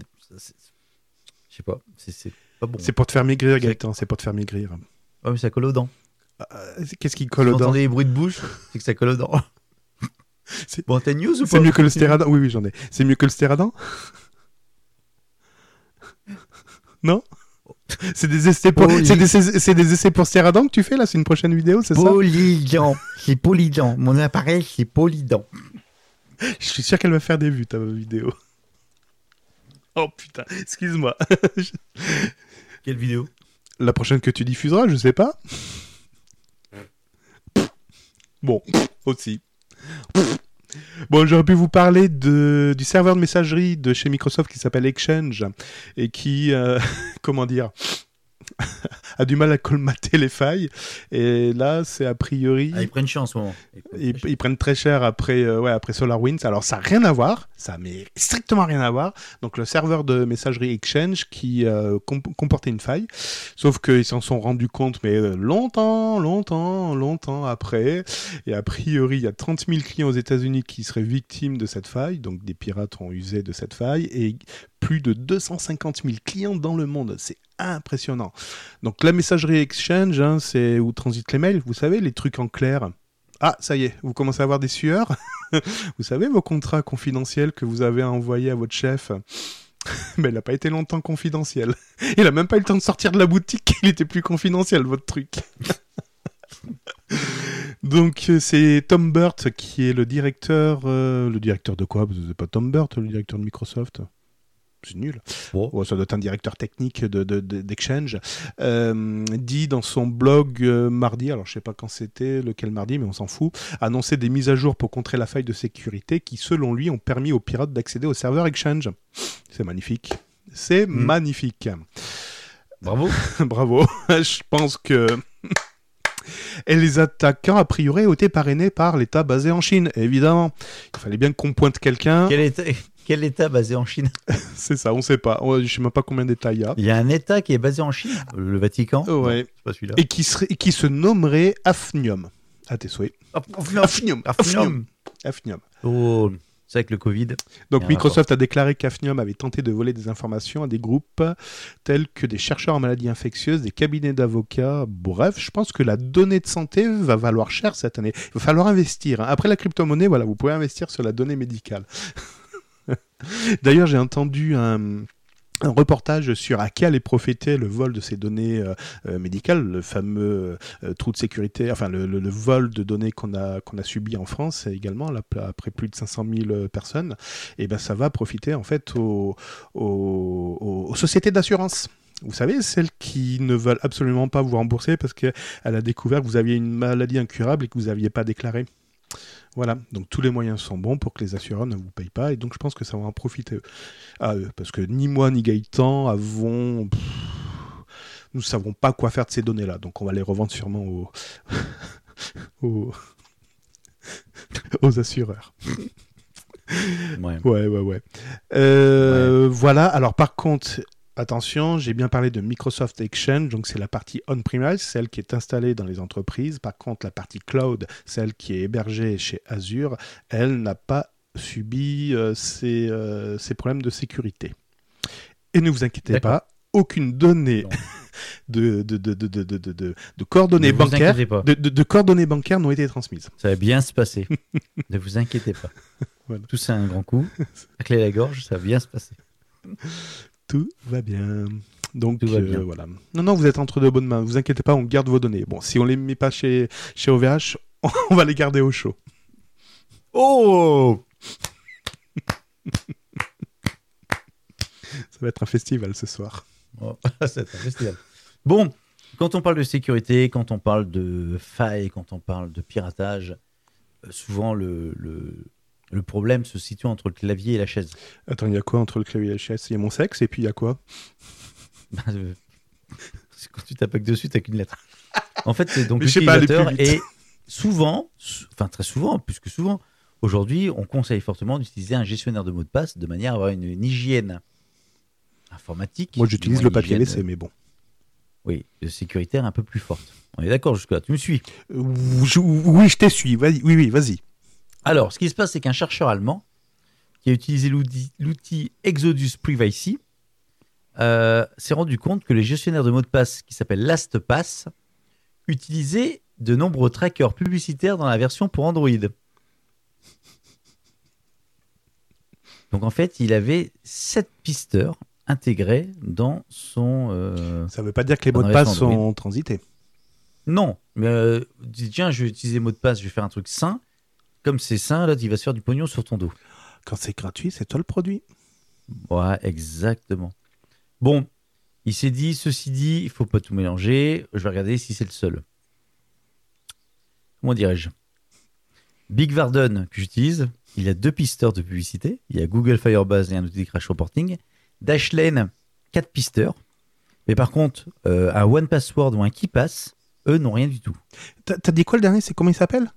C: Je sais pas, c'est- pas bon.
B: C'est pour te faire maigrir, Gaëtan, c'est pour te faire maigrir.
C: Ouais, mais ça colle aux dents.
B: Euh, Qu'est-ce qui colle aux dents
C: entendez les bruits de bouche, c'est que ça colle aux dents. <laughs> Bon, t'as news ou pas
B: C'est mieux que le stéradant Oui, oui, j'en ai. C'est mieux que le stéradant <laughs> Non <laughs> C'est des essais pour c'est
C: il-
B: des, c'est des essais pour stéradant que tu fais là, c'est une prochaine vidéo, c'est ça
C: Polydent. C'est polydent. Mon appareil, c'est polydent.
B: Je suis sûr qu'elle va faire des vues ta vidéo. <laughs> Oh putain, excuse-moi. <laughs>
C: Quelle vidéo?
B: La prochaine que tu diffuseras, je sais pas. Bon, aussi. Bon, j'aurais pu vous parler de, du serveur de messagerie de chez Microsoft qui s'appelle Exchange et qui, euh, <laughs> comment dire, <laughs> a du mal à colmater les failles. Et là, c'est a priori.
C: ah, Ils prennent cher en ce moment. Ils prennent
B: Ils,
C: très cher.
B: ils prennent très cher après, euh, ouais, après SolarWinds. Alors, ça n'a rien à voir. Ça mais strictement rien à voir. Donc, le serveur de messagerie Exchange qui euh, comp- comportait une faille. Sauf qu'ils s'en sont rendus compte, mais euh, longtemps, longtemps, longtemps après. Et a priori, il y a 30 000 clients aux États-Unis qui seraient victimes de cette faille. Donc, des pirates ont usé de cette faille. Et plus de 250 000 clients dans le monde. C'est impressionnant. Donc, la messagerie Exchange, hein, c'est où transitent les mails. Vous savez, les trucs en clair. Ah, ça y est, vous commencez à avoir des sueurs. <laughs> vous savez, vos contrats confidentiels que vous avez envoyés à votre chef. <laughs> Mais il n'a pas été longtemps confidentiel. <laughs> Il a même pas eu le temps de sortir de la boutique, il était plus confidentiel, votre truc. Donc, euh, c'est Tom Burt qui est le directeur. euh, le directeur de quoi? C'est pas Tom Burt, le directeur de Microsoft c'est nul.
C: Bon.
B: Ça doit être un directeur technique de, de- de- d'Exchange. Euh, dit dans son blog euh, mardi, alors je sais pas quand c'était, lequel mardi, mais on s'en fout, annoncer des mises à jour pour contrer la faille de sécurité qui, selon lui, ont permis aux pirates d'accéder au serveur Exchange. C'est magnifique. C'est
C: Mm.
B: magnifique.
C: Bravo. <laughs>
B: Bravo. <laughs> je pense que. Et <laughs> les attaquants, a priori, ont été parrainés par l'État basé en Chine, évidemment. Il fallait bien qu'on pointe quelqu'un.
C: quel, état, quel état basé en Chine <laughs>
B: C'est ça, on sait pas. On- Je sais même pas combien d'états il y a.
C: Il y a un état qui est basé en Chine Le Vatican
B: Ouais.
C: Non, pas celui-là.
B: et qui, serait, qui se nommerait Hafnium. À tes souhaits.
C: Afnium.
B: Afnium.
C: Afnium.
B: Afnium.
C: Oh, c'est avec le Covid.
B: Donc
C: Il y a un
B: Microsoft a déclaré qu'Afnium avait tenté de voler des informations à des groupes tels que des chercheurs en maladies infectieuses, des cabinets d'avocats. Bref, je pense que la donnée de santé va valoir cher cette année. Il va falloir investir. hein. Après la crypto-monnaie, voilà, vous pouvez investir sur la donnée médicale. <laughs> D'ailleurs, j'ai entendu un, reportage sur à qui allait profiter le vol de ces données euh, euh, médicales, le fameux euh, trou de sécurité, enfin le, vol de données qu'on a, qu'on a subi en France également, après plus de 500 000 personnes, et ben ça va profiter en fait aux sociétés d'assurance. Vous savez, celles qui ne veulent absolument pas vous rembourser parce qu'elle a découvert que vous aviez une maladie incurable et que vous n'aviez pas déclaré. Voilà, donc tous les moyens sont bons pour que les assureurs ne vous payent pas, et donc je pense que ça va en profiter à eux, parce que ni moi ni Gaëtan avons... pff, nous ne savons pas quoi faire de ces données-là, donc on va les revendre sûrement aux, <laughs> aux... aux assureurs.
C: Ouais.
B: Ouais, ouais, ouais. Euh, Voilà, alors par contre, attention, j'ai bien parlé de Microsoft Exchange, donc c'est la partie on-premise, celle qui est installée dans les entreprises. Par contre, la partie cloud, celle qui est hébergée chez Azure, elle n'a pas subi euh, ces, euh, ces problèmes de sécurité. Et ne vous inquiétez pas, aucune donnée de, coordonnées bancaires de, coordonnées bancaires n'ont été transmises.
C: Ça va bien se passer. <laughs> ne vous inquiétez pas. Tout ça un grand coup. La clé à la gorge, ça va bien se passer.
B: Tout va bien. Donc euh, voilà. Non, non, vous êtes entre de bonnes mains. Vous inquiétez pas, on garde vos données. Bon, si on les met pas chez, chez OVH, <laughs> on va les garder au chaud.
C: Oh
B: Ça va être un festival ce soir.
C: Oh, <laughs> c'est un festival. Bon, quand on parle de sécurité, quand on parle de failles, quand on parle de piratage, euh, souvent le, le, le problème se situe entre le clavier et la chaise.
B: Attends, il y a quoi entre le clavier et la chaise? Il y a mon sexe et puis il y a quoi? <laughs>
C: Bah, euh, c'est quand tu tapes dessus, t'as qu'une lettre. En fait, c'est donc l'utilisateur et souvent, sou- enfin très souvent, plus que souvent, aujourd'hui, on conseille fortement d'utiliser un gestionnaire de mots de passe de manière à avoir une, une hygiène informatique.
B: Moi, j'utilise le papier
C: hygiène,
B: mais bon.
C: Oui, de sécuritaire un peu plus forte. On est d'accord jusque-là, tu me suis.
B: Euh, oui, je t'ai suis. Vas-y, oui, oui, vas-y.
C: Alors, ce qui se passe, c'est qu'un chercheur allemand qui a utilisé l'outil Exodus Privacy euh, s'est rendu compte que les gestionnaires de mots de passe qui s'appellent LastPass utilisaient de nombreux trackers publicitaires dans la version pour Android. Donc en fait, il avait 7 pisteurs intégrés dans son... euh,
B: Ça veut pas dire que les mots de passe
C: Android.
B: sont transités.
C: Non, mais euh, dis, tiens, je vais utiliser mot de passe, je vais faire un truc sain. Comme c'est sain, là, il va se faire du pognon sur ton dos.
B: Quand c'est gratuit, c'est toi le produit.
C: Ouais, exactement. Bon, il s'est dit, ceci dit, il faut pas tout mélanger. Je vais regarder si c'est le seul. Comment dirais-je? Big Varden, que j'utilise, il a deux pisteurs de publicité. Il y a Google Firebase et un outil de crash reporting. Dashlane, quatre pisteurs. Mais par contre, euh, un One Password ou un KeePass, eux n'ont rien du tout.
B: T'as t'as dit quoi le dernier? C'est comment il s'appelle?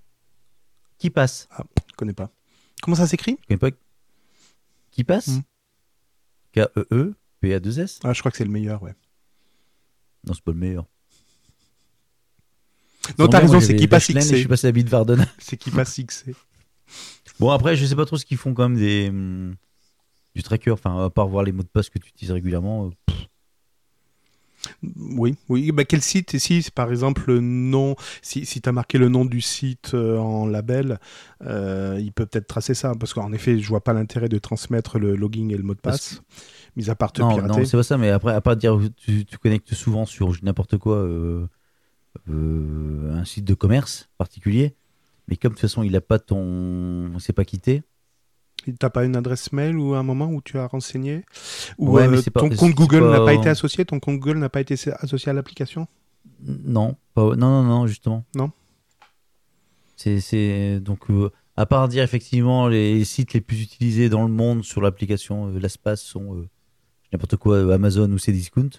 C: KeePass,
B: Je connais pas. Comment ça s'écrit
C: tu connais pas KeePass
B: Hmm.
C: K-E-E-P-A-2-S
B: Ah, je crois que c'est le meilleur, ouais.
C: Non, c'est pas le meilleur.
B: Non,
C: Sans
B: t'as
C: moi,
B: raison, c'est
C: j'avais
B: qui passe
C: Dashlane et Je
B: XC.
C: suis passé à Bitwarden. <laughs>
B: C'est qui passe XC.
C: Bon, après, je sais pas trop ce qu'ils font quand même des, hum, du tracker. Enfin, à part voir les mots de passe que tu utilises régulièrement. euh,
B: Oui, oui. Bah, quel site si, par exemple, le nom, si, si tu as marqué le nom du site euh, en label, euh, il peut peut-être tracer ça. Parce qu'en effet, je vois pas l'intérêt de transmettre le login et le mot de passe, mis à part te
C: non,
B: pirater.
C: non, c'est pas ça. Mais après, à part dire que tu, tu connectes souvent sur n'importe quoi, euh, un site de commerce particulier. Mais comme de toute façon, il a pas ton. On s'est pas quitté.
B: T'as pas une adresse mail ou un moment où tu as renseigné Ou
C: Ouais,
B: euh,
C: pas-
B: ton
C: c'est
B: compte Google
C: pas-
B: n'a pas été associé Ton compte Google n'a pas été associé à l'application?
C: Non, pas- non, non, non, justement.
B: Non?
C: C'est, donc euh, à part dire effectivement les sites les plus utilisés dans le monde sur l'application euh, LastPass sont n'importe quoi Amazon ou Cdiscount.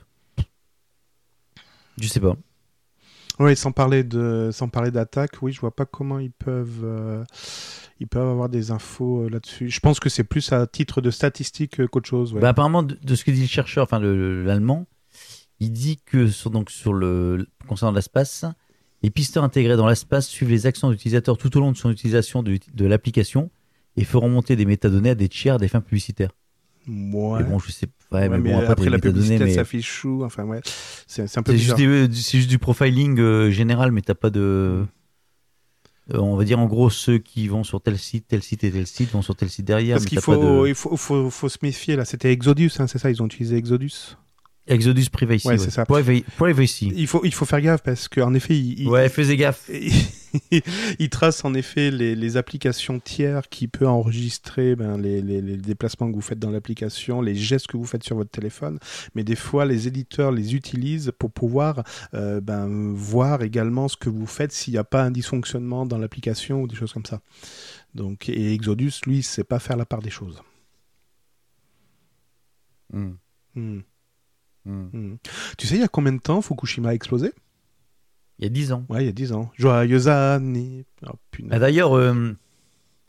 C: Je sais pas.
B: Oui, sans parler de, sans parler d'attaque, oui, je vois pas comment ils peuvent, euh, ils peuvent avoir des infos euh, là-dessus. Je pense que c'est plus à titre de statistique euh, qu'autre chose.
C: Bah, apparemment de, ce que dit le chercheur, enfin le- le- l'allemand, il dit que sur, donc sur le concernant l'espace, Les pisteurs intégrés dans l'espace suivent les actions de l'utilisateur tout au long de son utilisation de, de l'application et feront monter des métadonnées à des tiers à des fins publicitaires.
B: Ouais.
C: Bon, je sais ouais,
B: Ouais,
C: mais
B: mais
C: bon, après,
B: la publicité
C: mais
B: s'affiche chou. Enfin ouais, c'est un peu
C: juste, c'est juste du profiling euh, général, mais t'as pas de. euh, on va dire en gros ceux qui vont sur tel site, tel site et tel site vont sur tel site derrière.
B: Parce qu'il
C: pas
B: faut,
C: de-
B: il faut, faut, faut se méfier là. C'était Exodus, hein, c'est ça Ils ont utilisé Exodus.
C: Exodus Privacy.
B: Ouais, c'est ça.
C: Priva- Privacy.
B: Il faut, il faut faire gaffe parce qu'en effet, il,
C: Ouais, faisais gaffe. <laughs>
B: il <laughs> trace en effet les, les applications tiers qui peut enregistrer ben, les, les- les déplacements que vous faites dans l'application, les gestes que vous faites sur votre téléphone. Mais des fois, les éditeurs les utilisent pour pouvoir euh, ben, voir également ce que vous faites s'il n'y a pas un dysfonctionnement dans l'application ou des choses comme ça. Donc, et Exodus, lui, il sait pas faire la part des choses.
C: Hmm,
B: Hmm.
C: hmm.
B: Tu sais, il y a combien de temps Fukushima a explosé?
C: Il y a 10 ans.
B: Ouais, il y a 10 ans. Joyeux année. Oh, punaise.
C: Ah, D'ailleurs, euh,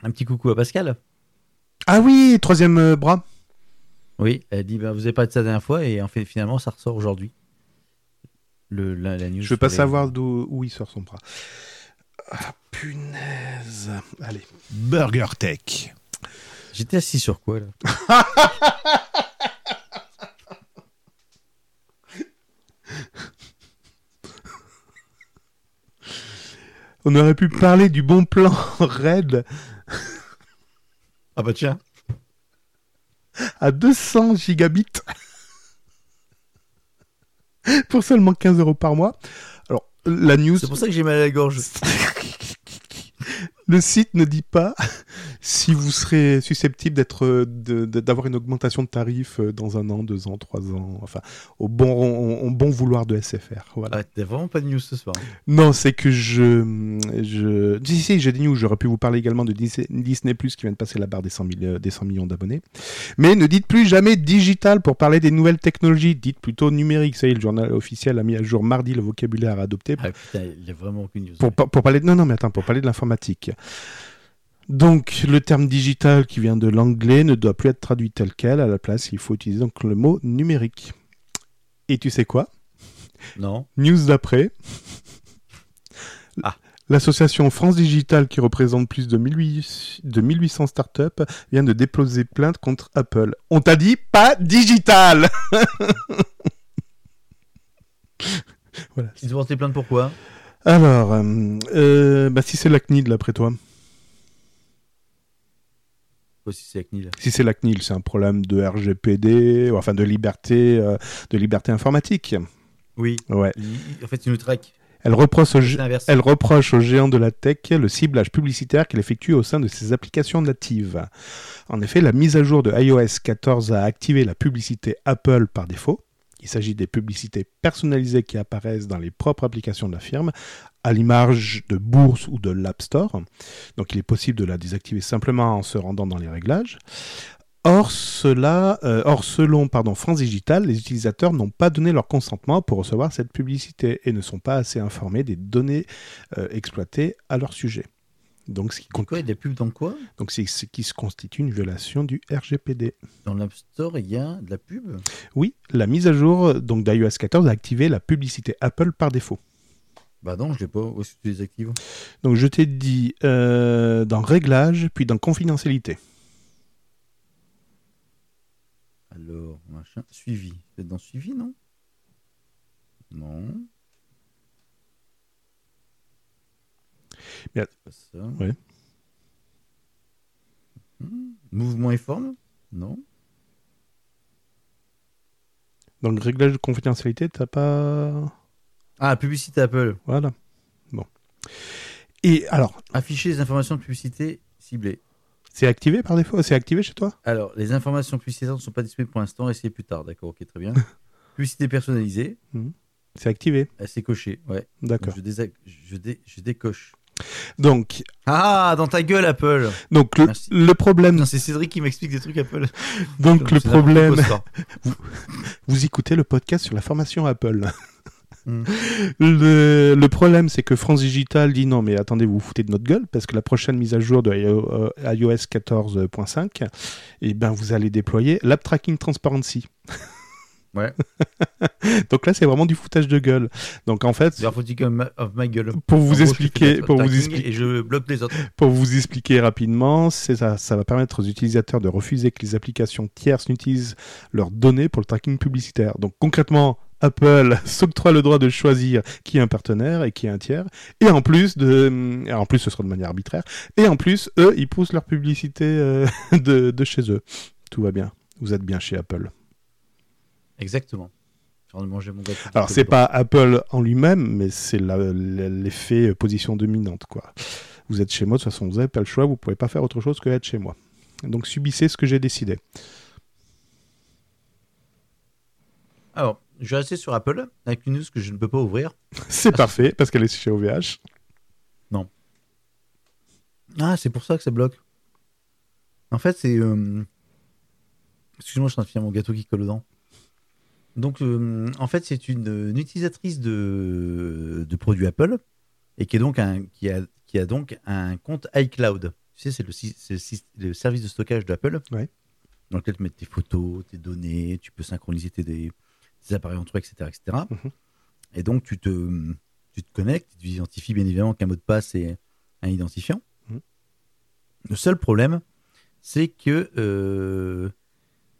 C: un petit coucou à Pascal.
B: Ah oui, troisième euh, bras.
C: Oui, elle dit bah, vous avez pas de ça la dernière fois et en fait finalement ça ressort aujourd'hui. Le la, la news.
B: Je veux pas
C: les-
B: savoir d'où où il sort son bras. Ah, punaise. Allez. Burger Tech.
C: J'étais assis sur quoi là? <laughs>
B: On aurait pu parler du bon plan <laughs> Red
C: Ah bah tiens.
B: à 200 gigabits <laughs> pour seulement 15 euros par mois. Alors, la news,
C: C'est pour ça que j'ai mal à la gorge. <laughs>
B: le site ne dit pas <laughs> si vous serez susceptible d'être d'avoir une augmentation de tarif euh, dans un an, deux ans, trois ans, enfin au bon au, au bon vouloir de SFR. Voilà.
C: Ah, t'as vraiment pas de news ce soir.
B: Non, c'est que je. je... Si, si, j'ai des news. J'aurais pu vous parler également de Dis- Disney Plus qui vient de passer la barre des 100, mille- euh, des 100 millions d'abonnés. Mais ne dites plus jamais digital pour parler des nouvelles technologies. Dites plutôt numérique. Ça y est, le journal officiel a mis à jour mardi le vocabulaire à adopter
C: Ah putain, il y a vraiment aucune news.
B: pour, pour parler de... Non, non, mais attends, pour parler de l'informatique. Donc, le terme digital qui vient de l'anglais ne doit plus être traduit tel quel. À la place, il faut utiliser donc le mot numérique. Et tu sais quoi?
C: Non.
B: News d'après.
C: Ah.
B: L'association France Digital, qui représente plus de 1800, de 1800 startups, vient de déposer plainte contre Apple. On t'a dit pas digital <laughs> Voilà.
C: Ils ont porté plainte pourquoi
B: Alors, euh, euh, bah, si c'est la CNIL, d'après toi.
C: Si c'est la CNIL
B: Si c'est la CNIL, c'est un problème de RGPD, enfin de liberté, euh, de liberté informatique.
C: Oui.
B: Ouais.
C: En fait, ils nous traquent.
B: Elle reproche au,
C: C'est.
B: Elle reproche aux géants de la tech le ciblage publicitaire qu'elle effectue au sein de ses applications natives. En effet, la mise à jour de iOS 14 a activé la publicité Apple par défaut. Il s'agit des publicités personnalisées qui apparaissent dans les propres applications de la firme, à l'image de Bourse ou de l'App Store. Donc il est possible de la désactiver simplement en se rendant dans les réglages. Or, cela, euh, or selon pardon, France Digital, les utilisateurs n'ont pas donné leur consentement pour recevoir cette publicité et ne sont pas assez informés des données euh, exploitées à leur sujet. Donc, ce qui,
C: Quoi, des pubs dans quoi?
B: Donc c'est ce qui se constitue une violation du RGPD.
C: Dans l'App Store, il y a de la pub?
B: Oui, la mise à jour donc d'iOS 14 a activé la publicité Apple par défaut.
C: Bah non, je l'ai pas. Où est-ce que tu les actives?
B: Donc je t'ai dit euh, dans Réglages, puis dans Confidentialité.
C: Alors, machin. Suivi. Vous êtes dans suivi, non? Non.
B: Bien.
C: C'est pas ça.
B: Ouais.
C: Hmm. Mouvement et forme? Non.
B: Dans le réglage de confidentialité, t'as pas...
C: Ah, publicité Apple.
B: Voilà. Bon. Et alors,
C: Afficher les informations de publicité ciblées.
B: c'est activé par défaut? C'est activé chez toi?
C: Alors, les informations publicitaires ne sont pas disponibles pour l'instant, essayez plus tard. D'accord, ok, très bien. <laughs> Publicité personnalisée,
B: C'est activé,
C: elle s'est cochée. Ouais.
B: d'accord.
C: Donc, Je, désac- je, dé- je décoche.
B: Donc,
C: Ah, dans ta gueule, Apple
B: donc le, le problème,
C: c'est Cédric qui m'explique des trucs Apple. <laughs>
B: donc le problème,
C: soir. <laughs>
B: vous écoutez le podcast sur la formation Apple.
C: Hmm. <laughs>
B: Le, le problème, c'est que France Digital dit non, mais attendez, vous vous foutez de notre gueule, parce que la prochaine mise à jour de iO- euh, iOS 14.5, eh ben, vous allez déployer l'App Tracking Transparency.
C: Ouais. <laughs>
B: Donc là, c'est vraiment du foutage de gueule. Donc en fait,
C: of gueule.
B: pour vous
C: gros,
B: expliquer, pour vous expliquer,
C: Et je bloque les autres.
B: pour vous expliquer rapidement, c'est ça, ça va permettre aux utilisateurs de refuser que les applications tierces n'utilisent leurs données pour le tracking publicitaire. Donc concrètement, Apple <laughs> s'octroie le droit de choisir qui est un partenaire et qui est un tiers, et en plus de, en plus ce sera de manière arbitraire, et en plus eux ils poussent leur publicité euh, <laughs> de, de chez eux. Tout va bien. Vous êtes bien chez Apple.
C: Exactement. Train de manger mon gâteau.
B: Alors c'est pas Apple en lui-même, mais c'est l'effet euh, position dominante quoi. Vous êtes chez moi, de toute façon vous n'avez pas le choix, vous pouvez pas faire autre chose que être chez moi. Donc subissez ce que j'ai décidé.
C: Alors, je vais rester sur Apple avec une news que je ne peux pas ouvrir. <laughs>
B: C'est parfait parce qu'elle est chez OVH.
C: Ah, c'est pour ça que ça bloque. En fait, c'est. euh, Excuse-moi, je suis en train de finir mon gâteau qui colle dedans. Donc, euh, en fait, c'est une, une utilisatrice de, de produits Apple et qui, est donc un, qui, a, qui a donc un compte iCloud. Tu sais, c'est le, service de stockage d'Apple
B: Ouais.
C: dans lequel tu mets tes photos, tes données, tu peux synchroniser tes, appareils entre eux, etc. etc.
B: Mhm.
C: Et donc, tu te, tu te connectes, tu identifies bien évidemment qu'un mot de passe est un identifiant.
B: Mhm.
C: Le seul problème, c'est que euh,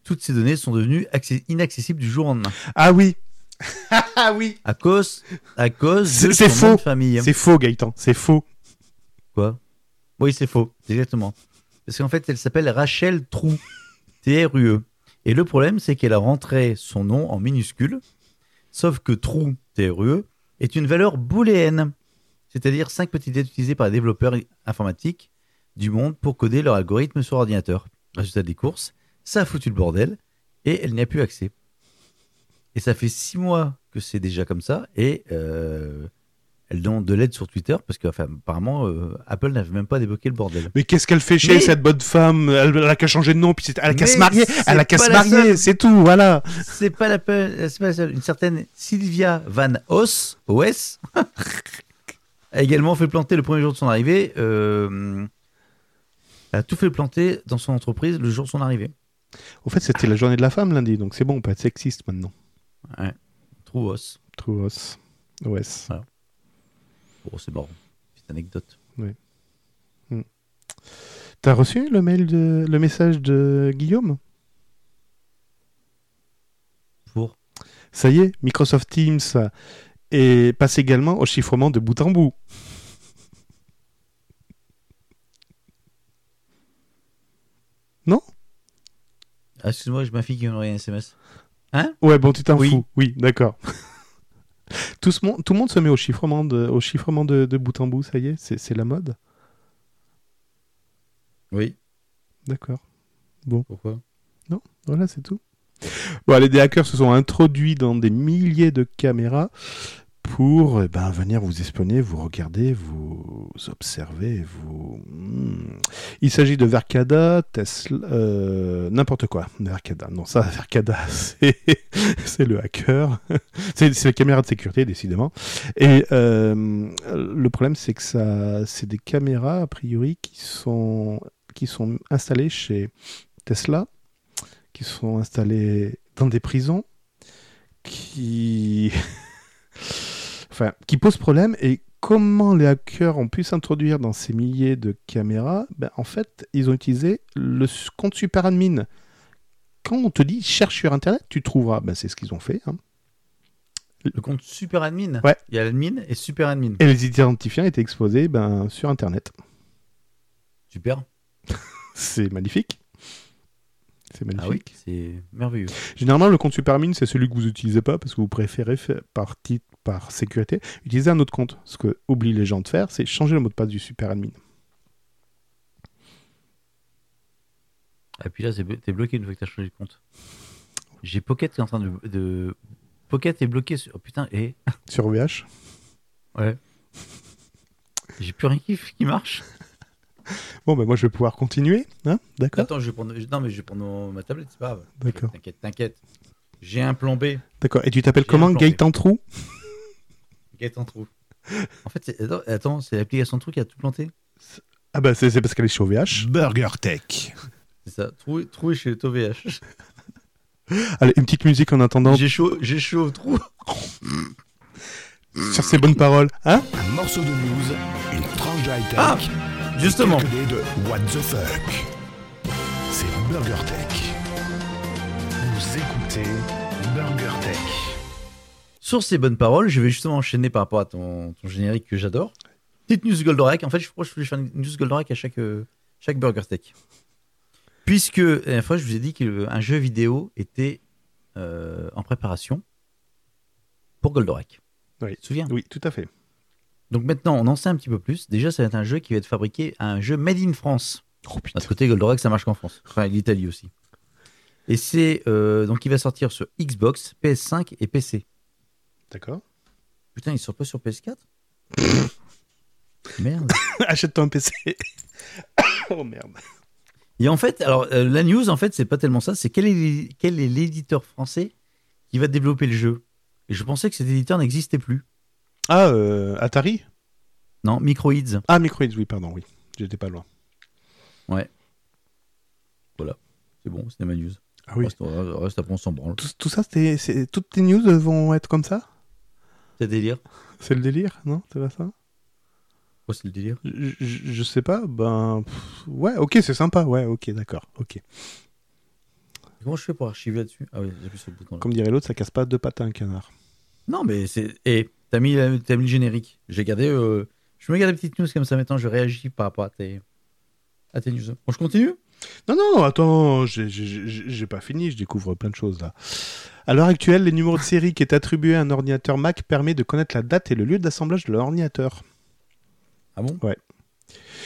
C: toutes ces données sont devenues inaccessibles du jour au lendemain.
B: Ah oui <laughs> Ah oui
C: À cause, à cause
B: C'est-
C: de son nom
B: faux.
C: de famille.
B: C'est faux Gaëtan, c'est faux.
C: Quoi? Oui, c'est faux, exactement. Parce qu'en fait, elle s'appelle Rachel True, T-R-U-E. Et le problème, c'est qu'elle a rentré son nom en minuscule, sauf que True, T-R-U-E, est une valeur booléenne, c'est-à-dire cinq petites lettres utilisées par les développeurs informatiques du monde pour coder leur algorithme sur ordinateur. Résultat des courses, ça a foutu le bordel et elle n'y a plus accès. Et ça fait six mois que c'est déjà comme ça et euh, elle demande de l'aide sur Twitter parce qu'apparemment Apple n'avait même pas débloqué le bordel.
B: Mais qu'est-ce qu'elle fait chez
C: Mais-
B: cette bonne femme? Elle elle a qu'à changer de nom, puis elle a qu'à se marier, elle a qu'à se marier, c'est tout, voilà.
C: C'est pas la c'est pas la seule. Une certaine Sylvia Van Os, OS, <laughs> a également fait planter le premier jour de son arrivée. euh, elle a tout fait planter dans son entreprise le jour de son arrivée.
B: Au fait, c'était la journée de la femme lundi, donc c'est bon, on peut être sexiste maintenant.
C: True os.
B: True os. OS.
C: Bon, c'est marrant. Petite anecdote.
B: T'as reçu le mail de le message de Guillaume?
C: Pour.
B: Ça y est, Microsoft Teams est passe également au chiffrement de bout en bout. <laughs>
C: Ah, excuse-moi, j'ai ma fille qui m'a envoyé un SMS.
B: Ouais, bon, tu t'en
C: Oui.
B: fous. Oui, d'accord. <laughs> tout, ce tout le monde se met au chiffrement de, au chiffrement de, de bout en bout, ça y est, c'est la mode?
C: Oui.
B: D'accord.
C: Pourquoi?
B: Voilà, c'est tout. Bon, allez, des hackers se sont introduits dans des milliers de caméras pour eh ben, venir vous espionner, vous regarder, vous observer, vous... Hmm. Il s'agit de Verkada, Tesla, euh, n'importe quoi. Verkada, non, ça, <laughs> Verkada, <laughs> c'est le hacker. <laughs> c'est c'est la caméra de sécurité, décidément. Et euh, le problème, c'est que ça, c'est des caméras, a priori, qui sont, qui sont installées chez Tesla, qui sont installées dans des prisons, qui... enfin, qui posent problème. Et comment les hackers ont pu s'introduire dans ces milliers de caméras ben, En fait, ils ont utilisé le compte SuperAdmin. Quand on te dit cherche sur Internet, tu trouveras. Ben, c'est ce qu'ils ont fait. hein.
C: Le compte super admin.
B: Ouais.
C: Il y a l'admin et super admin.
B: Et les identifiants étaient exposés ben, sur Internet.
C: Super. <laughs>
B: C'est magnifique. C'est magnifique.
C: Ah oui, c'est merveilleux.
B: Généralement, le compte SuperAdmin, c'est celui que vous n'utilisez pas parce que vous préférez, faire par titre, par sécurité, utiliser un autre compte. Ce que oublient les gens de faire, c'est changer le mot de passe du SuperAdmin.
C: Et puis là, t'es bloqué une fois que t'as changé de compte. J'ai Pocket qui est en train de. de... Pocket est bloqué sur. Oh putain, et? <laughs>
B: Sur OVH.
C: Ouais. J'ai plus rien qui, qui marche.
B: Bon, ben moi, je vais pouvoir continuer. Hein D'accord?
C: Attends, je vais prendre. Non, mais je vais prendre ma tablette, c'est pas grave.
B: D'accord.
C: T'inquiète, t'inquiète. J'ai un plan B.
B: D'accord. Et tu t'appelles comment. Gaëtan Trou?
C: Gaëtan Trou. En fait, c'est- attends, c'est l'application Trou qui a tout planté.
B: Ah bah c'est c'est parce qu'elle est sur OVH.
A: Burger Tech. <laughs>
C: C'est ça. Trou, Trou est chez TOVH. <laughs>
B: Allez, une petite musique en attendant
C: J'ai chaud, j'ai chaud au trou.
B: sur ces bonnes paroles. Hein?
A: Un morceau de news, une tranche de high-tech.
C: Ah, Justement.
A: De What the fuck. C'est Burger Tech. Vous écoutez Burger Tech.
C: Sur ces bonnes paroles, je vais justement enchaîner par rapport à ton, ton générique que j'adore. Petite news Goldorak. En fait, je crois que je voulais faire une news Goldorak à chaque, euh, chaque Burger Tech. Puisque, la dernière fois, je vous ai dit qu'un jeu vidéo était euh, en préparation pour Goldorak.
B: Oui.
C: Tu te souviens?
B: Oui, tout à fait.
C: Donc maintenant, on en sait un petit peu plus. Déjà, ça va être un jeu qui va être fabriqué, un jeu made in France.
B: Oh.
C: D'un côté, Goldorak, ça marche qu'en France. Enfin, l'Italie aussi. Et c'est euh, donc il va sortir sur Xbox, PS5 et PC.
B: D'accord.
C: Putain, il sort pas sur PS4 <laughs> Merde.
B: Achète-toi un PC. <coughs> oh merde.
C: Et en fait, alors euh, la news, en fait, c'est pas tellement ça. C'est quel est quel est l'éditeur français qui va développer le jeu? Et je pensais que cet éditeur n'existait plus.
B: Ah, euh, Atari?
C: Non, Microids.
B: Ah, Microids, oui, pardon, oui. J'étais pas loin.
C: Voilà. C'est bon, c'était ma news.
B: Ah oui.
C: Reste, reste après, on s'en branle.
B: Tout, tout ça, c'était, c'est- toutes tes news vont être comme ça?
C: C'est délire.
B: C'est le délire, non? C'est pas ça?
C: Quoi, c'est le délire
B: je, je- je sais pas, ben... pff, ouais, ok, c'est sympa, ouais, ok, d'accord, ok.
C: Comment je fais pour archiver là-dessus? Ah oui, j'appuie sur le bouton. là.
B: Comme dirait l'autre, ça casse pas deux pattes à un canard.
C: Non, mais c'est. Et t'as mis, la- t'as mis le générique. J'ai gardé. euh, Je me garde des petites news comme ça maintenant. Je réagis par rapport à tes, à tes news. Bon, je continue?
B: Non, non, attends, j'ai- pas fini, je découvre plein de choses là. À l'heure actuelle, les numéros de série qui est attribué à un ordinateur Mac permet de connaître la date et le lieu d'assemblage de l'ordinateur.
C: Ah bon?
B: Ouais.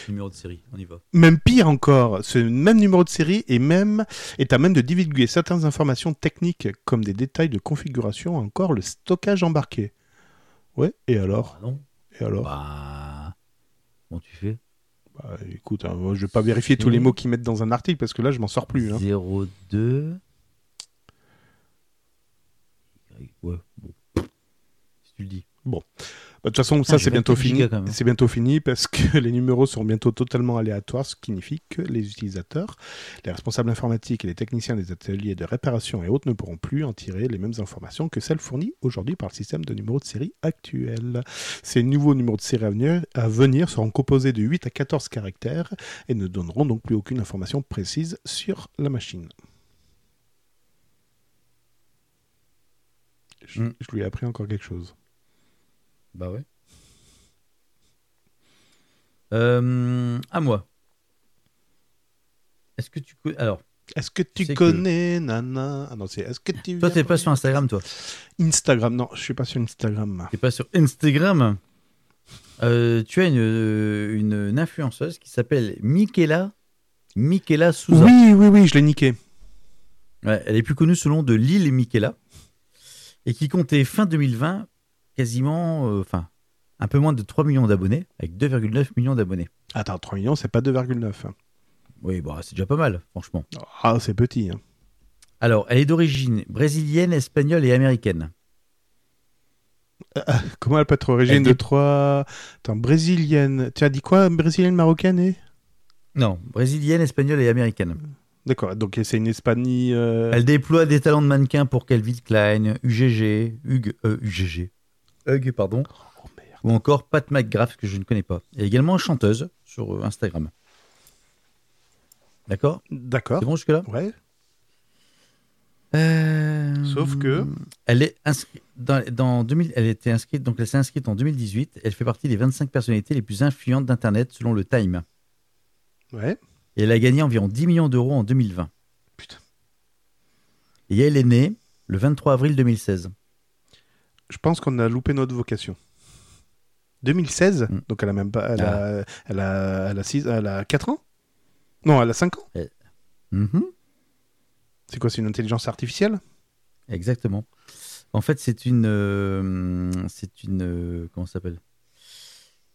C: Numéro de série, on y va.
B: Même pire encore, ce même numéro de série est, même, est à même de divulguer certaines informations techniques comme des détails de configuration, encore le stockage embarqué. Ouais, et alors?
C: Ah non?
B: Et alors?
C: Bah. Comment tu fais?
B: Bah, Écoute, hein, moi, je vais pas vérifier tous les mots qu'ils mettent dans un article parce que là, je m'en sors plus. hein.
C: 02. Ouais, bon. Si tu le dis.
B: Bah, De toute façon, ça
C: j'ai
B: c'est bientôt
C: 24
B: fini. C'est bientôt fini parce que <laughs> les numéros seront bientôt totalement aléatoires, ce qui signifie que les utilisateurs, les responsables informatiques et les techniciens des ateliers de réparation et autres ne pourront plus en tirer les mêmes informations que celles fournies aujourd'hui par le système de numéros de série actuel. Ces nouveaux numéros de série à venir, à venir seront composés de 8 à 14 caractères et ne donneront donc plus aucune information précise sur la machine. Je,
C: Mm.
B: je lui ai appris encore quelque chose.
C: Bah ouais. Euh, à moi. Est-ce que tu connais. Alors,
B: Est-ce que tu connais Nana? Ah non, c'est est-ce que tu
C: toi, t'es pas sur Instagram, toi.
B: Instagram Non, je suis pas sur Instagram.
C: T'es pas sur Instagram. Euh, tu as une, une, une influenceuse qui s'appelle Michaela. Michaela Souza.
B: Oui, oui, oui, je l'ai niqué.
C: Ouais, elle est plus connue sous le nom de Lille et Michaela. Et qui comptait fin 2020 quasiment. euh, Enfin, un peu moins de 3 millions d'abonnés, avec 2,9 millions d'abonnés.
B: Attends, 3 millions, c'est pas 2,9. hein.
C: Oui, bah, c'est déjà pas mal, franchement.
B: Ah, c'est petit. hein.
C: Alors, elle est d'origine brésilienne, espagnole et américaine.
B: Comment elle peut être origine de 3... Attends, brésilienne. Tu as dit quoi Brésilienne, marocaine et?
C: Non, brésilienne, espagnole et américaine.
B: D'accord, donc c'est une Espagne... euh,
C: Elle déploie des talents de mannequin pour Calvin Klein, UGG, Hug, euh, UGG, Hug, pardon,
B: Oh
C: ou encore Pat McGrath, que je ne connais pas. Elle est également chanteuse sur euh, Instagram. D'accord?
B: D'accord.
C: C'est bon jusque-là?
B: Ouais.
C: Euh,
B: Sauf que-
C: Elle est inscrite dans, dans 2000, elle était inscrite, donc elle s'est inscrite en 2018. Elle fait partie des 25 personnalités les plus influentes d'Internet selon le Time.
B: Ouais.
C: Et elle a gagné environ 10 millions d'euros en 2020.
B: Putain.
C: Et elle est née le 23 avril 2016.
B: Je pense qu'on a loupé notre vocation. 2016
C: Mm.
B: Donc elle a même pas... Elle,
C: Ah.
B: a, elle, a, elle, a six- elle a 4 ans? Non, elle a 5 ans.
C: Mhm.
B: C'est quoi, c'est une intelligence artificielle?
C: Exactement. En fait, c'est une, euh, c'est une, euh, comment ça s'appelle?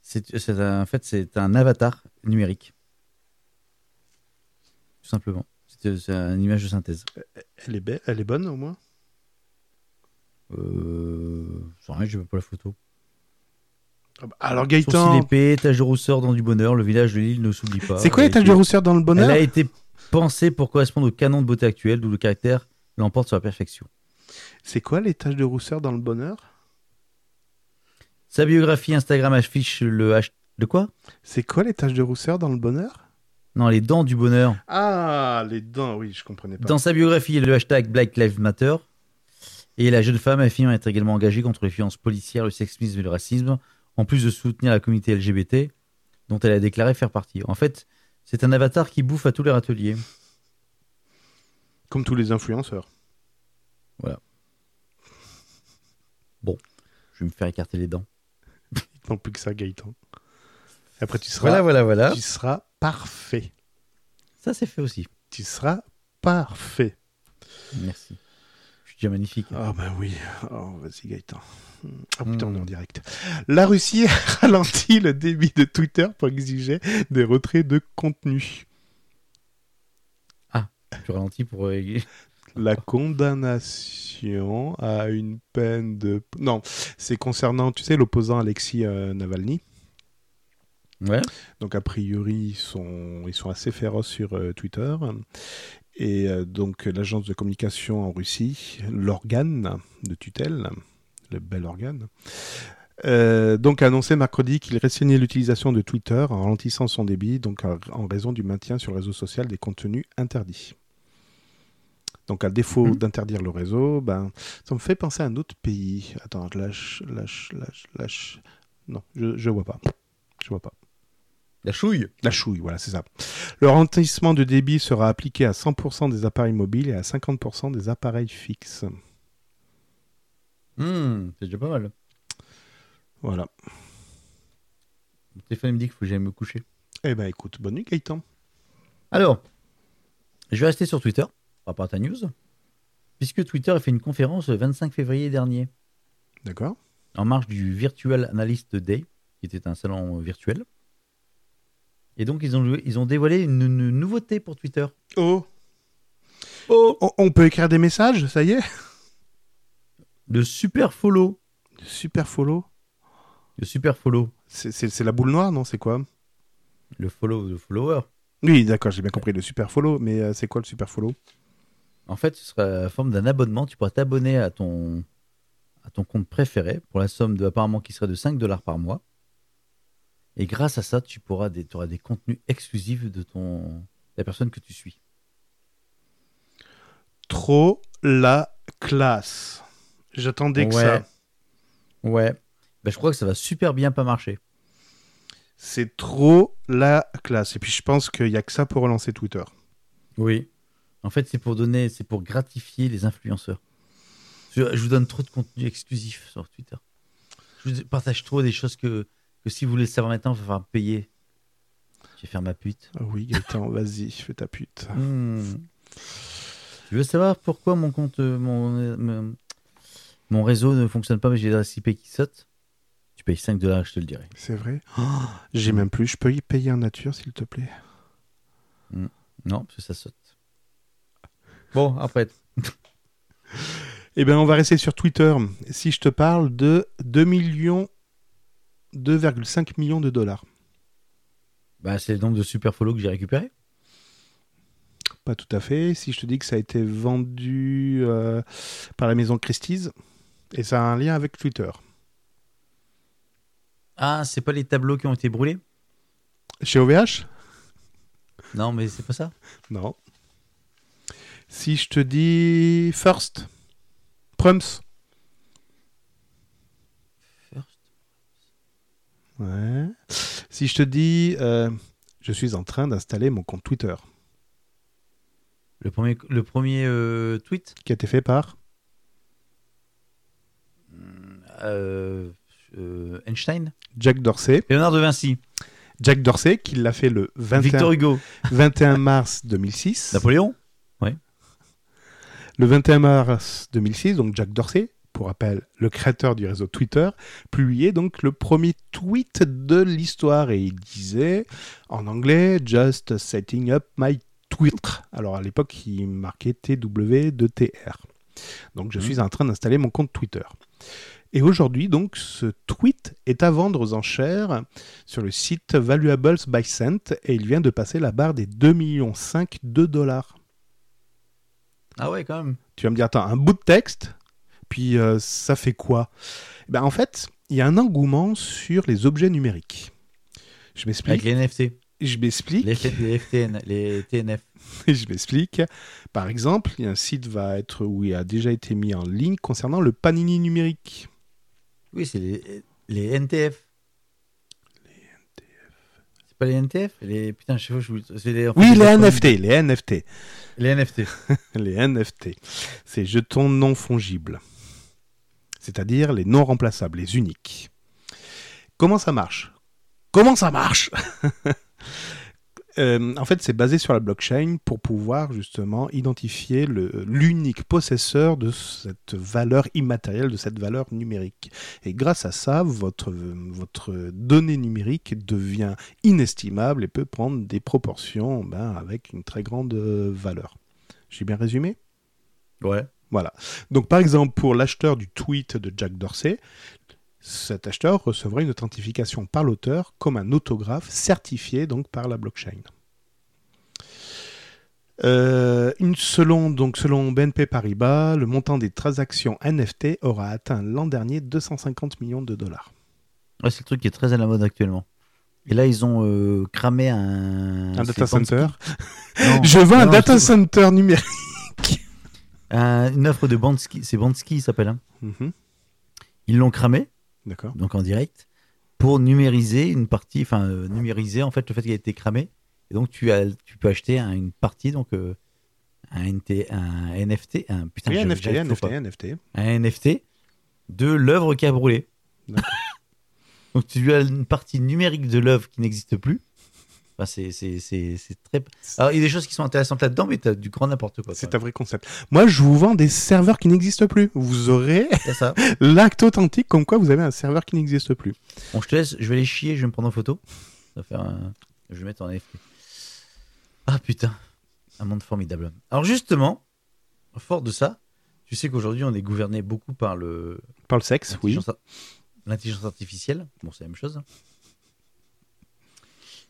C: C'est, en fait, c'est un avatar numérique, tout simplement. C'est, c'est une image de synthèse.
B: elle est, belle, elle est bonne au moins?
C: Euh, sans rien, je veux pas la photo.
B: Ah bah, Alors
C: Sourcil
B: Gaëtan,
C: épais, tache de rousseur dans du bonheur, le village de l'île ne s'oublie pas.
B: c'est quoi les
C: a
B: taches
C: été-
B: de rousseur dans le bonheur
C: Elle a été pensée pour correspondre au canon de beauté actuel, d'où le caractère l'emporte sur la perfection.
B: C'est quoi les tâches de rousseur dans le bonheur?
C: Sa biographie Instagram affiche le hash... De quoi?
B: C'est quoi les tâches de rousseur dans le bonheur?
C: Non, les dents du bonheur.
B: Ah, les dents, oui, je comprenais pas.
C: Dans sa biographie, il y a le hashtag Black Lives Matter. Et la jeune femme affirme être également engagée contre les violences policières, le sexisme et le racisme, en plus de soutenir la communauté LGBT, dont elle a déclaré faire partie. En fait, c'est un avatar qui bouffe à tous les râteliers.
B: Comme tous les influenceurs.
C: Je vais me faire écarter les dents. <laughs>
B: Non plus que ça, Gaëtan. Après, tu seras,
C: Voilà, voilà, voilà.
B: tu seras parfait.
C: Ça, c'est fait aussi.
B: Tu seras parfait.
C: Merci. Déjà magnifique.
B: Ah bah oui. Oh, vas-y Gaëtan. Ah putain,
C: Hmm.
B: on est en direct. La Russie <laughs> ralentit le débit de Twitter pour exiger des retraits de contenu.
C: Je ralentis pour. euh, <laughs>
B: La condamnation à une peine de... Non, c'est concernant, tu sais, l'opposant Alexis euh, Navalny.
C: Ouais.
B: Donc a priori, ils sont, ils sont assez féroces sur euh, Twitter. Et euh, donc l'agence de communication en Russie, l'organe de tutelle, le bel organe, euh, donc a annoncé mercredi qu'il restreignait l'utilisation de Twitter en ralentissant son débit, donc en raison du maintien sur le réseau social des contenus interdits. Donc à défaut
C: Mhm.
B: d'interdire le réseau, ben, ça me fait penser à un autre pays. Attends, je lâche, lâche, lâche, lâche. Non, je, je vois pas. Je vois pas.
C: La chouille.
B: La chouille, voilà, c'est ça. Le ralentissement de débit sera appliqué à 100% des appareils mobiles et à 50% des appareils fixes.
C: Hmm, c'est déjà pas mal.
B: Voilà.
C: Mon téléphone me dit qu'il faut que j'aille me coucher.
B: Eh ben écoute, bonne nuit Gaëtan.
C: Alors, je vais rester sur Twitter, par rapport à ta news, puisque Twitter a fait une conférence le 25 février dernier,
B: D'accord
C: en marge du Virtual Analyst Day, qui était un salon virtuel. Et donc, ils ont, ils ont dévoilé une, une nouveauté pour Twitter.
B: Oh
C: Oh
B: on, on peut écrire des messages, ça y est
C: Le Super Follow.
B: Super follow.
C: Le Super Follow.
B: C'est- la boule noire, non C'est quoi?
C: Le follow, le follower.
B: Oui, d'accord, j'ai bien compris le super follow, mais euh, c'est quoi le super follow?
C: En fait, ce sera la forme d'un abonnement. Tu pourras t'abonner à ton, à ton compte préféré pour la somme de, apparemment qui serait de 5 dollars par mois. Et grâce à ça, tu pourras des, auras des contenus exclusifs de ton, la personne que tu suis.
B: Trop la classe. J'attendais que
C: Ouais.
B: ça.
C: Ouais. Ben, je crois que ça va super bien pas marcher.
B: C'est trop la classe. Et puis je pense qu'il n'y a que ça pour relancer Twitter.
C: Oui. En fait, c'est pour donner, c'est pour gratifier les influenceurs. Je, je vous donne trop de contenu exclusif sur Twitter. Je vous partage trop des choses que, que si vous voulez le savoir maintenant, il va falloir payer. Je vais faire ma pute.
B: Ah oui, Gaëtan, <laughs> vas-y, fais ta pute.
C: Hmm. Tu veux savoir pourquoi mon compte, euh, mon, euh, mon, mon réseau ne fonctionne pas, mais j'ai l'adresse IP qui saute? Tu payes 5 dollars, je te le dirai.
B: C'est vrai? Oh, J'ai même plus. Je peux y payer en nature, s'il te plaît?
C: Non, parce que ça saute. Bon, après. <laughs>
B: Eh bien, on va rester sur Twitter. Si je te parle de 2 millions, 2,5 millions de dollars.
C: Bah, c'est le nombre de super follow que j'ai récupéré.
B: Pas tout à fait. Si je te dis que ça a été vendu euh, par la maison Christie's, et ça a un lien avec Twitter.
C: Ah, c'est pas les tableaux qui ont été brûlés?
B: Chez OVH
C: Non, mais c'est pas ça.
B: Non. Si je te dis First, Prums.
C: First.
B: Ouais. Si je te dis euh, je suis en train d'installer mon compte Twitter,
C: Le premier, le premier euh, tweet?
B: Qui a été fait par?
C: Euh, euh, Einstein?
B: Jack Dorsey.
C: Léonard de Vinci.
B: Jack Dorsey, qui l'a fait le 21,
C: Victor Hugo.
B: 21 mars 2006.
C: Napoléon
B: Le 21 mars 2006, donc Jack Dorsey, pour rappel, le créateur du réseau Twitter, publiait donc le premier tweet de l'histoire et il disait en anglais Just setting up my Twitter. Alors à l'époque, il marquait TW de TR. Donc je
C: Mhm.
B: suis en train d'installer mon compte Twitter. Et aujourd'hui, donc, ce tweet est à vendre aux enchères sur le site Valuables by Cent et il vient de passer la barre des 2,5 millions de dollars.
C: Ah ouais, quand même.
B: Tu vas me dire, attends, un bout de texte, puis euh, ça fait quoi? Eh ben, En fait, il y a un engouement sur les objets numériques. Je
C: Avec
B: m'explique.
C: les NFT.
B: Je m'explique.
C: Les, les FTN, les TNF. <laughs>
B: je m'explique. Par exemple, il y a un site va être où il a déjà été mis en ligne concernant le panini numérique.
C: Oui, c'est les, les NTF. C'est pas les NTF les... Putain, je sais pas, je c'est les...
B: Oui, les NFT, les NFT.
C: Les NFT.
B: Les NFT, ces jetons non fongibles, c'est-à-dire les non remplaçables, les uniques. Comment ça marche? Comment ça marche? <laughs> Euh, En fait, c'est basé sur la blockchain pour pouvoir justement identifier l'unique possesseur de cette valeur immatérielle, de cette valeur numérique. Et grâce à ça, votre, votre donnée numérique devient inestimable et peut prendre des proportions ben, avec une très grande euh, valeur. J'ai bien résumé?
C: Ouais.
B: Voilà. Donc, par exemple, pour l'acheteur du tweet de Jack Dorsey, cet acheteur recevra une authentification par l'auteur comme un autographe certifié donc par la blockchain. Euh, une, selon, donc, selon BNP Paribas, le montant des transactions NFT aura atteint l'an dernier 250 millions de dollars.
C: Ouais, c'est le truc qui est très à la mode actuellement. Et là, ils ont euh, cramé un...
B: Un data center.
C: Non, <laughs>
B: Je veux un data center numérique.
C: Un- une offre de Bansky. C'est Bansky, il s'appelle. hein.
B: Mhm.
C: Ils l'ont cramé,
B: D'accord.
C: donc en direct, pour numériser une partie, enfin, euh, numériser en fait le fait qu'il a été cramé. Et donc, tu, as, tu peux acheter un- une partie, donc euh, un, NT, un NFT, un, putain,
B: Oui, NFT,
C: j'arrive
B: NFT,
C: pas.
B: NFT.
C: un NFT de l'œuvre qui a brûlé. <laughs> Donc tu as une partie numérique de l'œuvre qui n'existe plus. Enfin, c'est, c'est, c'est, c'est très. Alors il y a des choses qui sont intéressantes là-dedans, mais tu as du grand n'importe quoi.
B: C'est un vrai concept. Moi, je vous vends des serveurs qui n'existent plus. Vous aurez <laughs>
C: ça. <laughs>
B: l'acte authentique comme quoi vous avez un serveur qui n'existe plus.
C: Bon, je te laisse, je vais aller chier, je vais me prendre en photo. Ça va faire un- Je vais mettre en NFT. Ah putain, un monde formidable. Alors justement, fort de ça, tu sais qu'aujourd'hui on est gouverné beaucoup par le,
B: Par le sexe, oui.
C: L'intelligence artificielle, bon, c'est la même chose.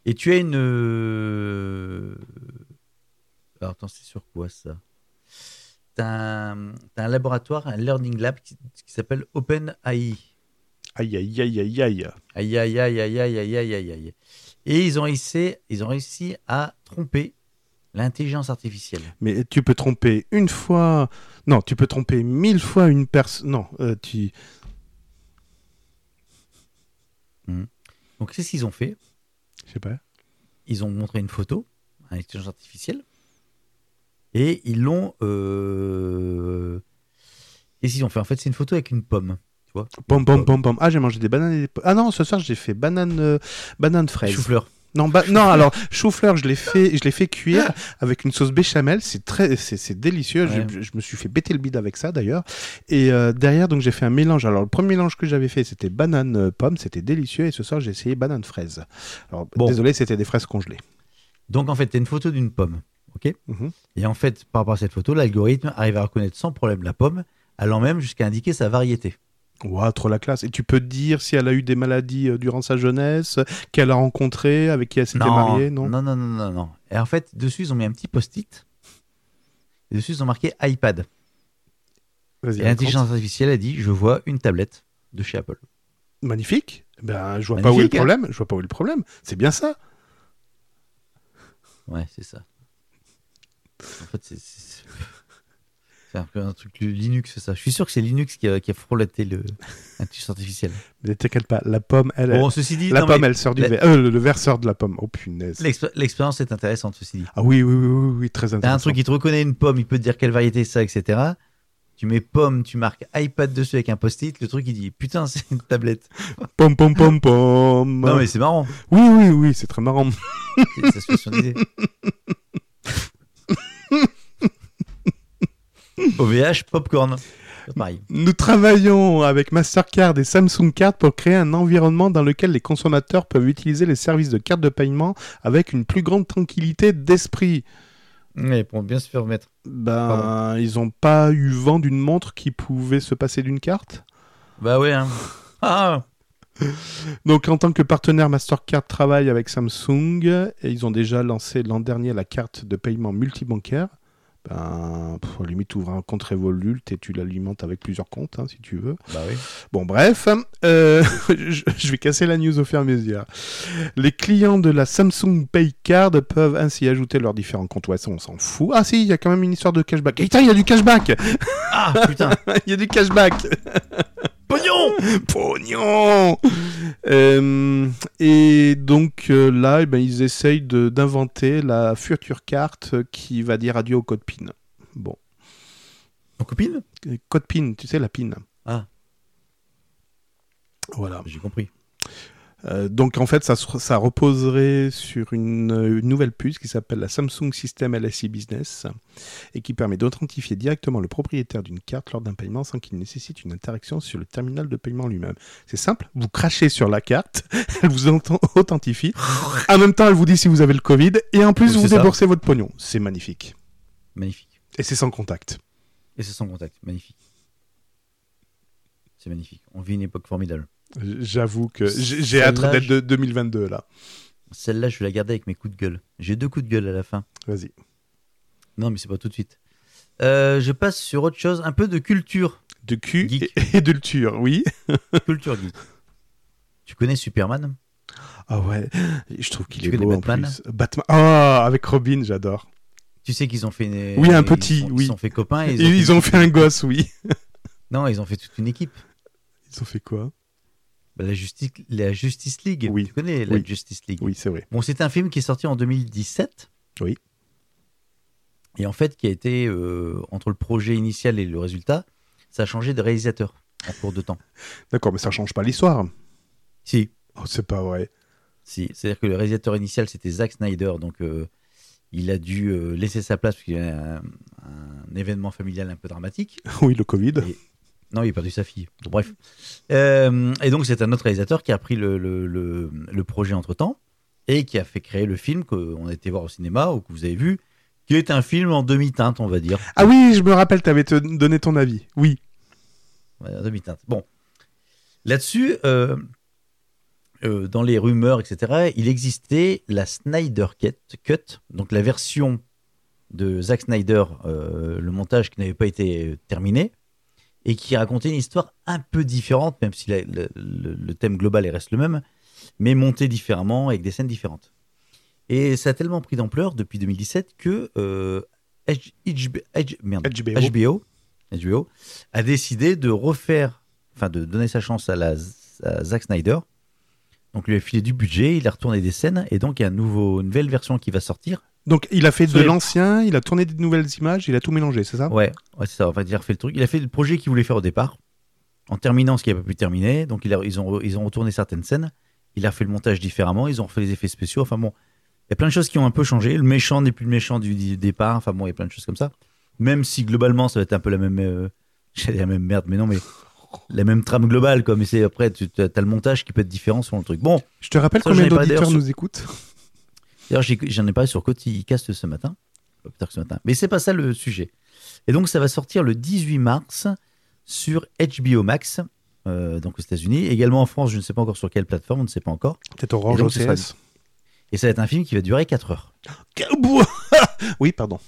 C: Et tu as une. Euh, alors attends, c'est sur quoi ça? Tu as, as, un laboratoire, un Learning Lab qui, qui s'appelle Open
B: AI. Aïe, aïe, aïe, aïe,
C: aïe. Aïe, aïe, aïe, aïe, aïe, aïe, aïe, aïe. Et ils ont, réussi, ils ont réussi à tromper l'intelligence artificielle.
B: Mais tu peux tromper une fois. Non, tu peux tromper mille fois une personne. Non, euh, tu. Hmm.
C: Donc, qu'est-ce qu'ils ont fait?
B: Je sais pas.
C: ils ont montré une photo à l'intelligence artificielle et ils l'ont. Euh... Qu'est-ce qu'ils ont fait En fait, c'est une photo avec une pomme. Tu vois
B: Pom, pom, pom, pom. Ah, j'ai mangé des bananes et des Ah non, ce soir, j'ai fait banane, euh, banane fraise.
C: Chou-fleur.
B: Non, ba- non, alors, chou-fleur, je l'ai fait, je l'ai fait cuire avec une sauce béchamel. C'est très, c'est, c'est délicieux. Je-
C: Ouais.
B: Je, je me suis fait bêter le bide avec ça, d'ailleurs. Et euh, derrière, donc, j'ai fait un mélange. Alors, le premier mélange que j'avais fait, c'était banane euh, pomme. C'était délicieux. Et ce soir, j'ai essayé banane fraise. Alors,
C: Bon.
B: désolé, c'était des fraises congelées.
C: Donc, en fait, tu as une photo d'une pomme. ok
B: Mhm.
C: et en fait, par rapport à cette photo, l'algorithme arrive à reconnaître sans problème la pomme, allant même jusqu'à indiquer sa variété.
B: Ouah, trop la classe. Et tu peux te dire si elle a eu des maladies euh, durant sa jeunesse, qu'elle a rencontré, avec qui elle s'était mariée, non,
C: non, non, non, non, non. Et en fait, dessus, ils ont mis un petit post-it. Et dessus, ils ont marqué iPad.
B: Vas-y,
C: Et l'intelligence artificielle a dit Je vois une tablette de chez Apple.
B: Magnifique. Ben, je vois pas où est le
C: hein.
B: problème. Je vois pas où est le problème. C'est bien ça.
C: Ouais, c'est ça. En fait, c'est. C'est un peu un truc Linux, c'est ça. Je suis sûr que c'est Linux qui a, qui a frôlaté le- <laughs> l'intelligence artificielle.
B: Mais t'inquiète pas, la pomme, elle,
C: Bon, ceci dit,
B: la
C: non,
B: pomme,
C: mais
B: elle sort du
C: la-
B: verre. Euh, le, le verre sort de la pomme. Oh punaise.
C: l'expé- l'expérience est intéressante, ceci dit.
B: Ah oui, oui, oui, oui, oui, très
C: T'as
B: intéressant.
C: un truc qui te reconnaît une pomme, il peut te dire quelle variété c'est ça, etc. Tu mets pomme, tu marques iPad dessus avec un post-it, le truc il dit putain, c'est une tablette. <laughs>
B: Pom, pom, pom, pom.
C: Non, mais c'est marrant.
B: Oui, oui, oui, c'est très marrant.
C: C'est- Ça se fait <laughs> sur l'idée. <laughs> OVH, popcorn. Pareil.
B: Nous travaillons avec Mastercard et Samsung Card pour créer un environnement dans lequel les consommateurs peuvent utiliser les services de carte de paiement avec une plus grande tranquillité d'esprit.
C: Mais pour bien se faire mettre.
B: Ben, ils n'ont pas eu vent d'une montre qui pouvait se passer d'une carte?
C: Bah ouais. Hein. <laughs> Ah,
B: Donc, en tant que partenaire, Mastercard travaille avec Samsung et ils ont déjà lancé l'an dernier la carte de paiement multibancaire. Ben, pff, limite, tu ouvres un compte Revolut et tu l'alimentes avec plusieurs comptes, hein, si tu veux.
C: Bah oui.
B: Bon, bref, euh, <laughs> je, je vais casser la news au fur et à mesure. Les clients de la Samsung Pay Card peuvent ainsi ajouter leurs différents comptes. Ouais, ça, on s'en fout. Ah si, il y a quand même une histoire de cashback. Et putain, il y a du cashback
C: Ah putain <laughs>
B: Il y a du cashback
C: Pognon <laughs>
B: Pognon Euh, Et donc euh, là, eh ben, ils essayent de- d'inventer la future carte qui va dire adieu au code PIN. Bon.
C: Ton copine
B: Euh, Code PIN, tu sais, la PIN.
C: Ah.
B: Voilà.
C: J'ai compris.
B: Euh, donc en fait, ça, se- ça reposerait sur une, une nouvelle puce qui s'appelle la Samsung System LSI Business et qui permet d'authentifier directement le propriétaire d'une carte lors d'un paiement sans qu'il nécessite une interaction sur le terminal de paiement lui-même. C'est simple, vous crachez sur la carte, <laughs> elle vous authent- authentifie, <laughs> en même temps elle vous dit si vous avez le Covid et en plus
C: Oui,
B: vous
C: c'est ça.
B: déboursez votre pognon. C'est magnifique.
C: Magnifique.
B: Et c'est sans contact.
C: Et c'est sans contact. Magnifique. C'est magnifique. On vit une époque formidable.
B: J'avoue que j'ai hâte d'être de 2022 là.
C: Celle-là, je vais la garder avec mes coups de gueule. J'ai deux coups de gueule à la fin.
B: Vas-y.
C: Non, mais c'est pas tout de suite. Euh, je passe sur autre chose, un peu de culture.
B: De cul
C: Geek. <laughs>
B: et, de culture, oui. <laughs>
C: culture geek. Tu connais Superman?
B: Ah ouais, je trouve qu'il est beau
C: Batman?
B: en plus. Batman. Ah, avec Robin, j'adore.
C: Tu sais qu'ils ont fait une...
B: Oui, un
C: ils
B: petit,
C: sont-
B: oui.
C: Ils fait copains. et
B: Ils, ils ont fait un gosse, oui. <laughs>
C: Non, ils ont fait toute une équipe.
B: Ils ont fait quoi?
C: La, Justice... la Justice League.
B: Oui.
C: Tu connais la
B: Oui.
C: Justice League
B: Oui, c'est vrai.
C: Bon, c'est un film qui est sorti en 2017.
B: Oui.
C: Et en fait, qui a été, euh, entre le projet initial et le résultat, ça a changé de réalisateur en cours de temps. <laughs>
B: D'accord, mais ça change pas l'histoire.
C: Si,
B: Oh, c'est pas vrai.
C: si. C'est-à-dire que le réalisateur initial, c'était Zack Snyder. Donc, euh, il a dû euh, laisser sa place parce qu'il y a un, un événement familial un peu dramatique. <laughs>
B: Oui, le Covid.
C: Et- Non, il a perdu sa fille. Bon, bref. Euh, et donc, c'est un autre réalisateur qui a pris le, le, le- le projet entre-temps et qui a fait créer le film qu'on a été voir au cinéma ou que vous avez vu, qui est un film en demi-teinte, on va dire.
B: Ah oui, je me rappelle, t'avais te donné ton avis. Oui.
C: Ouais, en demi-teinte. Bon. Là-dessus, euh, euh, dans les rumeurs, etc., il existait la Snyder Cut, Cut, donc la version de Zack Snyder, euh, le montage qui n'avait pas été terminé, et qui racontait une histoire un peu différente, même si la- le, le- le thème global reste le même, mais monté différemment avec des scènes différentes. Et ça a tellement pris d'ampleur depuis 2017 que euh, H- HB H- merde,
B: HBO.
C: HBO, HBO a décidé de refaire, enfin de donner sa chance à, la, à Zack Snyder. Donc lui a filé du budget, il a retourné des scènes, et donc il y a un nouveau, une nouvelle version qui va sortir.
B: Donc, il a fait de l'ancien, il a tourné des nouvelles images, il a tout mélangé, c'est ça?
C: Ouais, ouais c'est ça, en fait il a refait le truc. Il a fait le projet qu'il voulait faire au départ, en terminant ce qu'il n'a pas pu terminer. Donc il a- ils, ont, ils ont retourné certaines scènes, il a fait le montage différemment, ils ont refait les effets spéciaux. Enfin bon, il y a plein de choses qui ont un peu changé. Le méchant n'est plus le méchant du, du départ, enfin bon, il y a plein de choses comme ça. Même si globalement ça va être un peu la même, euh, <laughs> dire la même merde, mais non, mais la même trame globale, quoi. Mais c'est après, tu as, le montage qui peut être différent selon le truc. Bon,
B: Je te rappelle
C: Ça,
B: combien d'auditeurs nous écoutent?
C: D'ailleurs, j'en ai parlé sur Coticast ce matin. Pas plus tard que ce matin. Mais c'est pas ça le sujet. Et donc, ça va sortir le 18 mars sur HBO Max, euh, donc aux États-Unis. Également en France, je ne sais pas encore sur quelle plateforme, on ne sait pas encore.
B: Peut-être Orange
C: ce sera-
B: OCS
C: Et ça va être un film qui va durer 4 heures. <gasps> <laughs>
B: Oui, pardon.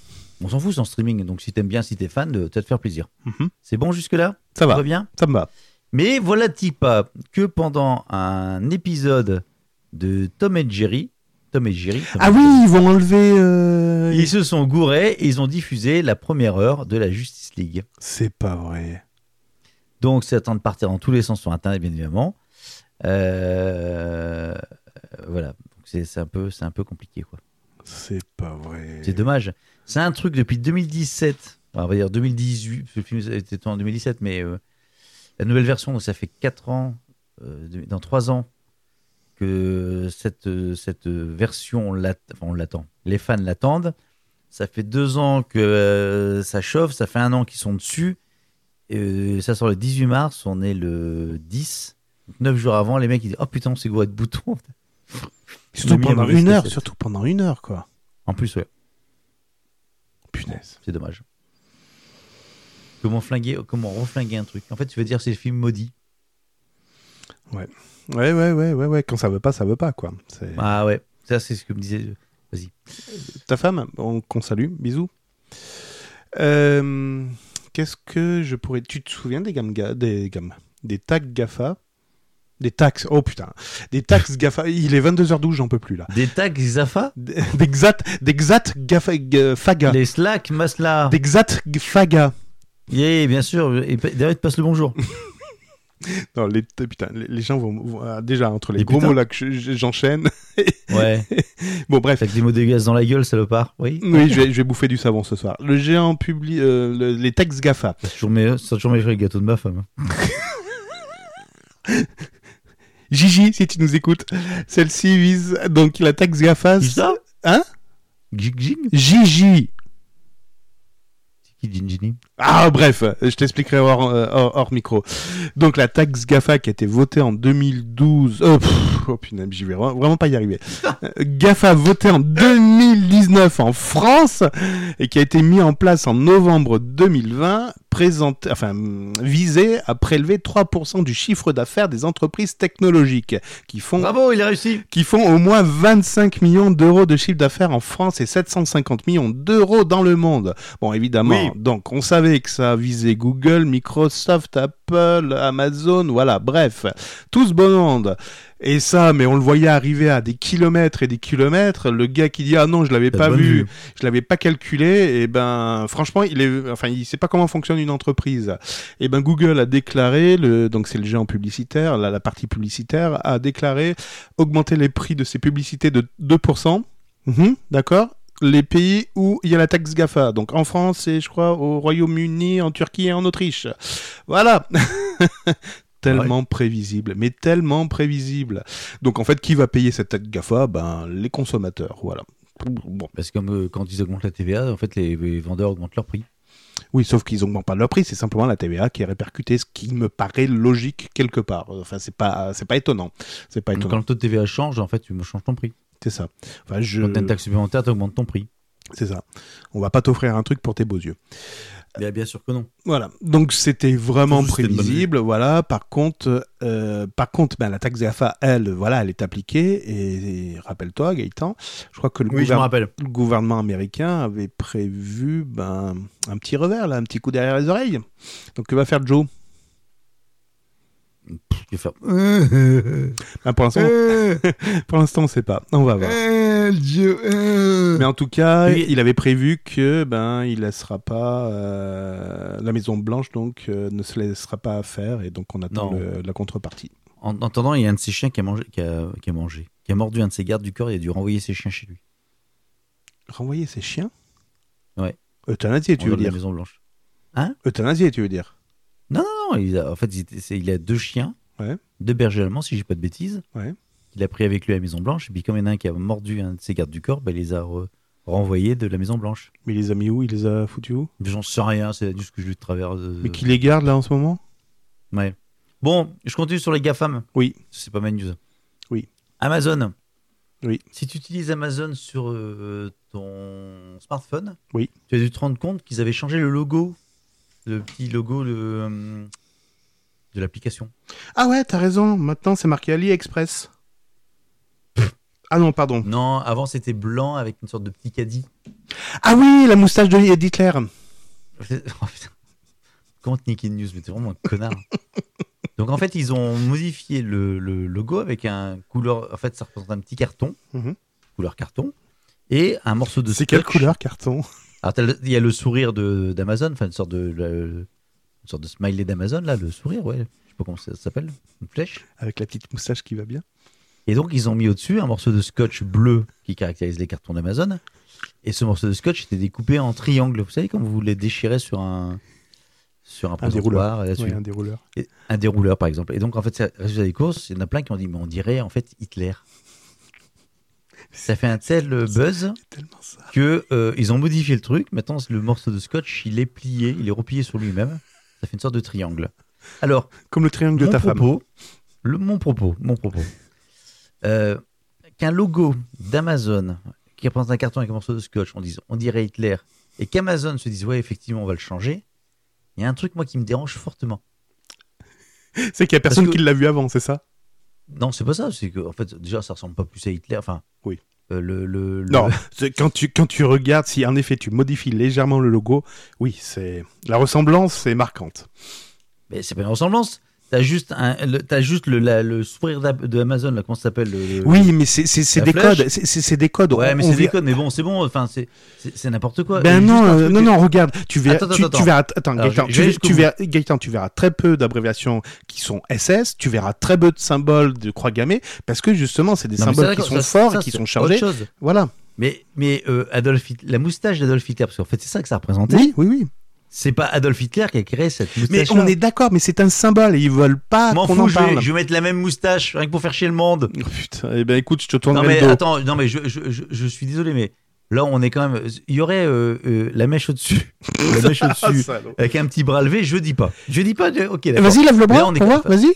C: On s'en fout, c'est en streaming. Donc, si t'aimes bien, si t'es fan, de te faire plaisir.
B: Mhm.
C: C'est bon jusque-là?
B: Ça va,
C: va bien?
B: Ça me va.
C: Mais voilà-t-il pas que pendant un épisode de Tom et Jerry, Tom et Jerry, Tom
B: Ah
C: et
B: oui,
C: Jerry,
B: ils vont enlever... euh,
C: Ils se sont gourés et ils ont diffusé la première heure de la Justice League.
B: C'est pas vrai.
C: Donc c'est à temps de partir dans tous les sens sur Internet, bien évidemment. Euh, voilà, c'est un, peu- un peu compliqué. quoi.
B: C'est pas vrai.
C: C'est dommage. C'est un truc depuis 2017, enfin, on va dire 2018, parce que le film était en 2017, mais euh, la nouvelle version, donc ça fait 4 ans, dans 3 ans, que cette, cette version, on l'att- enfin, on l'attend. Les fans l'attendent. Ça fait 2 ans que euh, ça chauffe, ça fait un an qu'ils sont dessus. Et, euh, ça sort le 18 mars, on est le 10. 9 jours avant, les mecs ils disent Oh putain, s'est gouré de boutons. <laughs>
B: Surtout pendant une heure, surtout pendant une heure, quoi.
C: En plus, ouais.
B: Punaise.
C: C'est dommage. Comment flinguer, comment reflinguer un truc? En fait, tu veux dire c'est le film maudit.
B: Ouais, ouais, ouais, ouais, ouais. Quand ça veut pas, ça veut pas, quoi.
C: Ah ouais, ça c'est ce que me disait.
B: Ta femme, on- qu'on salue, bisous. Euh, Qu'est-ce que je pourrais. Tu te souviens des gammes. ga- Des gammes. Des tags GAFA Des taxes. Oh putain. Des taxes GAFA. Il est 22h12, j'en peux plus là.
C: Des tags Zafa
B: D'exat. D'exat GAFA. g- Faga.
C: Les Slack Masla
B: D'exat g- Faga.
C: Yeah, bien sûr. Et d'ailleurs, il te passe le bonjour. <laughs> <laughs>
B: Non, les, putain, les, les gens vont. vont- ah, déjà, entre les
C: Les
B: gros mots là que je- j'enchaîne. <laughs>
C: Ouais.
B: Bon, bref.
C: Avec des mots dégueulasses dans la gueule, salopard. Oui.
B: Oui, je vais, je vais bouffer du savon ce soir. Le géant publie euh, le- les taxes GAFA.
C: C'est toujours c'est toujours mes gâteaux de ma femme. <laughs>
B: Gigi, si tu nous écoutes, celle-ci vise donc la taxe GAFA.
C: Ça?
B: Hein?
C: Gig Gig
B: Gigi. Ah bref, je t'expliquerai hors, euh, micro. Donc la taxe GAFA qui a été votée en 2012... Oh, pff, oh putain, j'y vais vra- vraiment pas y arriver. Euh, GAFA votée en 2019 en France et qui a été mis en place en novembre 2020, présente, enfin, visé à prélever 3% du chiffre d'affaires des entreprises technologiques qui font
C: Bravo, il a réussi.
B: qui font au moins 25 millions d'euros de chiffre d'affaires en France et 750 millions d'euros dans le monde. Bon, évidemment,
C: Oui.
B: donc on savait que ça visait Google, Microsoft, Apple, Amazon, voilà, bref, tout ce bon monde. Et ça, mais on le voyait arriver à des kilomètres et des kilomètres. Le gars qui dit ah non, je l'avais pas vu,
C: vue.
B: je l'avais pas calculé. Et ben, franchement, il est, enfin, il sait pas comment fonctionne une entreprise. Et ben, Google a déclaré, le, donc c'est le géant publicitaire, la, la partie publicitaire a déclaré augmenter les prix de ses publicités de 2%. Mhm, D'accord les pays où il y a la taxe GAFA. Donc en France et je crois au Royaume-Uni, en Turquie et en Autriche. Voilà. <laughs> tellement prévisible, mais tellement prévisible. Donc en fait, qui va payer cette taxe GAFA Ben les consommateurs. Voilà. Bon.
C: Parce que comme, euh, quand ils augmentent la TVA, en fait, les, les vendeurs augmentent leur prix.
B: Oui, sauf qu'ils augmentent pas leur prix, c'est simplement la TVA qui est répercutée, ce qui me paraît logique quelque part. Enfin, c'est pas, c'est pas étonnant. C'est pas
C: Donc,
B: étonnant.
C: quand le taux de TVA change, en fait, tu me changes ton prix.
B: C'est ça. Enfin, je...
C: Quand as une taxe supplémentaire, tu augmentes ton prix.
B: C'est ça. On va pas t'offrir un truc pour tes beaux yeux.
C: Bien, bien sûr que non.
B: Voilà. Donc c'était vraiment prévisible. Voilà. Par contre, euh, par contre, ben, la taxe GAFA, elle, voilà, elle est appliquée. Et, et rappelle-toi, Gaëtan, je crois que le,
C: Oui, je
B: gouvernement américain avait prévu ben, un petit revers, là, un petit coup derrière les oreilles. Donc que va faire Joe?
C: Je vais faire.
B: Ben, Pour l'instant, <laughs> pour l'instant, on sait pas. On va voir. Mais en tout cas,
C: Oui.
B: il avait prévu que ben il laissera pas euh, la Maison Blanche donc euh, ne se laissera pas faire et donc on attend le- la contrepartie.
C: En en attendant, il y a un de ses chiens qui a mangé, qui a, qui a mangé, qui a mordu un de ses gardes du corps et a dû renvoyer ses chiens chez lui.
B: Renvoyer ses chiens?
C: Ouais.
B: Euthanasier, tu
C: en
B: veux
C: de la
B: dire?
C: Maison Blanche.
B: Euthanasier, tu veux dire?
C: Non, il a, en fait, il, a deux chiens,
B: Ouais.
C: deux bergers allemands, si j'ai pas de bêtises.
B: Ouais.
C: Il a pris avec lui à la Maison Blanche. Et puis, comme il y en a un qui a mordu un de ses gardes du corps, ben, il les a re- renvoyés de la Maison Blanche.
B: Mais il les a mis où? Il les a foutus où?
C: J'en sais rien, c'est juste que je lui travers. de-
B: Mais qui les garde là en ce moment?
C: Ouais. Bon, je continue sur les GAFAM.
B: Oui.
C: C'est pas ma news.
B: Oui.
C: Amazon.
B: Oui.
C: Si tu utilises Amazon sur euh, ton smartphone,
B: Oui.
C: tu as dû te rendre compte qu'ils avaient changé le logo, le petit logo le, euh, de l'application.
B: Ah ouais, t'as raison. Maintenant, c'est marqué AliExpress. ah non, pardon.
C: Non, avant c'était blanc avec une sorte de petit caddie.
B: Ah oui, la moustache de d'Hitler.
C: Oh. <laughs> Comment news Mais t'es vraiment un connard. <laughs> Donc en fait, ils ont modifié le, le logo avec un couleur. En fait, ça représente un petit carton,
B: Mhm.
C: couleur carton, et un morceau de
B: C'est quelle couleur carton?
C: Alors, il y a le sourire d'Amazon, enfin une sorte de une sorte de smiley d'Amazon là, le sourire, ouais. Je sais pas comment ça s'appelle, une flèche.
B: Avec la petite moustache qui va bien.
C: Et donc ils ont mis au-dessus un morceau de scotch bleu qui caractérise les cartons d'Amazon. Et ce morceau de scotch était découpé en triangle. Vous savez quand vous les déchirez sur un sur un
B: Un dérouleur. un dérouleur.
C: Et- un dérouleur par exemple. Et donc en fait, c'est- résultat des courses, il y en a plein qui ont dit mais on dirait en fait Hitler. Ça fait un tel euh, buzz que euh, ils ont modifié le truc. Maintenant, le morceau de scotch, il est plié, il est replié sur lui-même. Ça fait une sorte de triangle. Alors,
B: Comme le triangle de ta femme.
C: le, mon propos, mon propos, euh, qu'un logo d'Amazon qui représente un carton avec un morceau de scotch, on on dirait Hitler, et qu'Amazon se dise, ouais, effectivement, on va le changer. Il y a un truc moi qui me dérange fortement. <laughs>
B: C'est qu'il y a personne
C: que-
B: qui l'a vu avant, c'est ça?
C: Non, c'est pas ça. C'est que, en fait, déjà, ça ressemble pas plus à Hitler. Enfin,
B: Oui.
C: euh, le, le,
B: Non, quand tu, quand tu regardes, si en effet tu modifies légèrement le logo, oui, c'est la ressemblance est marquante.
C: Mais c'est pas une ressemblance. T'as juste, un, le, juste le, la- le sourire d'A- de Amazon, là, comment ça s'appelle le- le-
B: Oui, mais c'est des codes, c'est- des codes.
C: Ouais,
B: On-
C: mais c'est des codes, mais bon, c'est bon, enfin, c'est, n'importe quoi.
B: Ben non, euh, non, non, regarde, tu verras,
C: Attends,
B: tu,
C: attends,
B: tu verras, attends,
C: Alors,
B: Gaëtan, tu, verras, Gaëtan, tu verras très peu d'abréviations qui sont SS, tu verras très peu de symboles de croix gammée, parce que justement, c'est des
C: Non,
B: symboles qui sont
C: ça,
B: forts
C: ça,
B: et qui sont chargés. Voilà.
C: Mais, mais euh, Adolf Hitler, la moustache d'Adolf Hitler, parce qu'en fait, c'est ça que ça représentait.
B: Oui, oui, oui.
C: C'est pas Adolf Hitler qui a créé cette
B: Mais
C: moustache.
B: on est d'accord, mais c'est un symbole et ils veulent pas qu'on en
C: je vais,
B: parle.
C: je vais mettre la même moustache, rien que pour faire chier le monde.
B: Oh, putain, eh ben écoute, je te
C: Non
B: tournerai
C: mais
B: le dos.
C: attends, non mais je, je, suis désolé, mais là on est quand même. Il y aurait euh, euh, la mèche au-dessus, <laughs> la mèche au-dessus, avec un petit bras levé. Je dis pas. Je dis pas. Ok.
B: Vas-y, lève le
C: Mais
B: bras
C: là, on est
B: vas-y.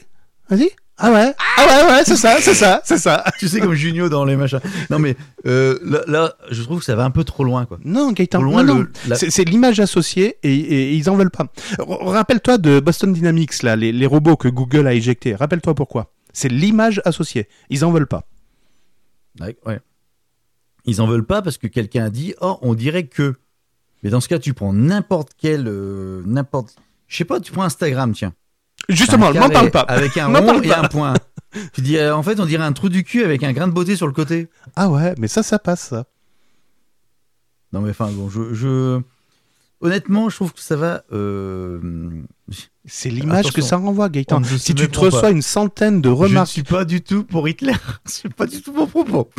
B: Vas-y. Ah ouais. Ah ouais, ouais, c'est ça, c'est ça, c'est ça. <laughs>
C: Tu sais comme Junio dans les machins. Non mais euh, là, là, je trouve que ça va un peu trop loin quoi.
B: Non, Gaëtan,
C: Trop loin
B: non,
C: le-
B: non.
C: la-
B: C'est- l'image associée et, et ils en veulent pas. Rappelle-toi de Boston Dynamics, là, les, les robots que Google a éjectés. Rappelle-toi pourquoi. C'est l'image associée. Ils en veulent pas.
C: Ouais, ouais. Ils en veulent pas parce que quelqu'un a dit oh on dirait que. Mais dans ce cas tu prends n'importe quel euh, n'importe. Je sais pas, tu prends Instagram tiens.
B: Justement,
C: Un
B: m'en parle pas.
C: Avec un <laughs> rond et
B: pas.
C: un point. tu dis euh, en fait on dirait un trou du cul avec un grain de beauté sur le côté.
B: Ah ouais, mais ça, ça passe, ça.
C: Non mais enfin bon, je, je... honnêtement, je trouve que ça va. euh,
B: C'est l'image que ça renvoie, Gaëtan. Si tu te reçois
C: pas.
B: une centaine de
C: Je ne
B: remarques.
C: suis pas du tout pour Hitler. <laughs> C'est pas du tout mon propos. <laughs>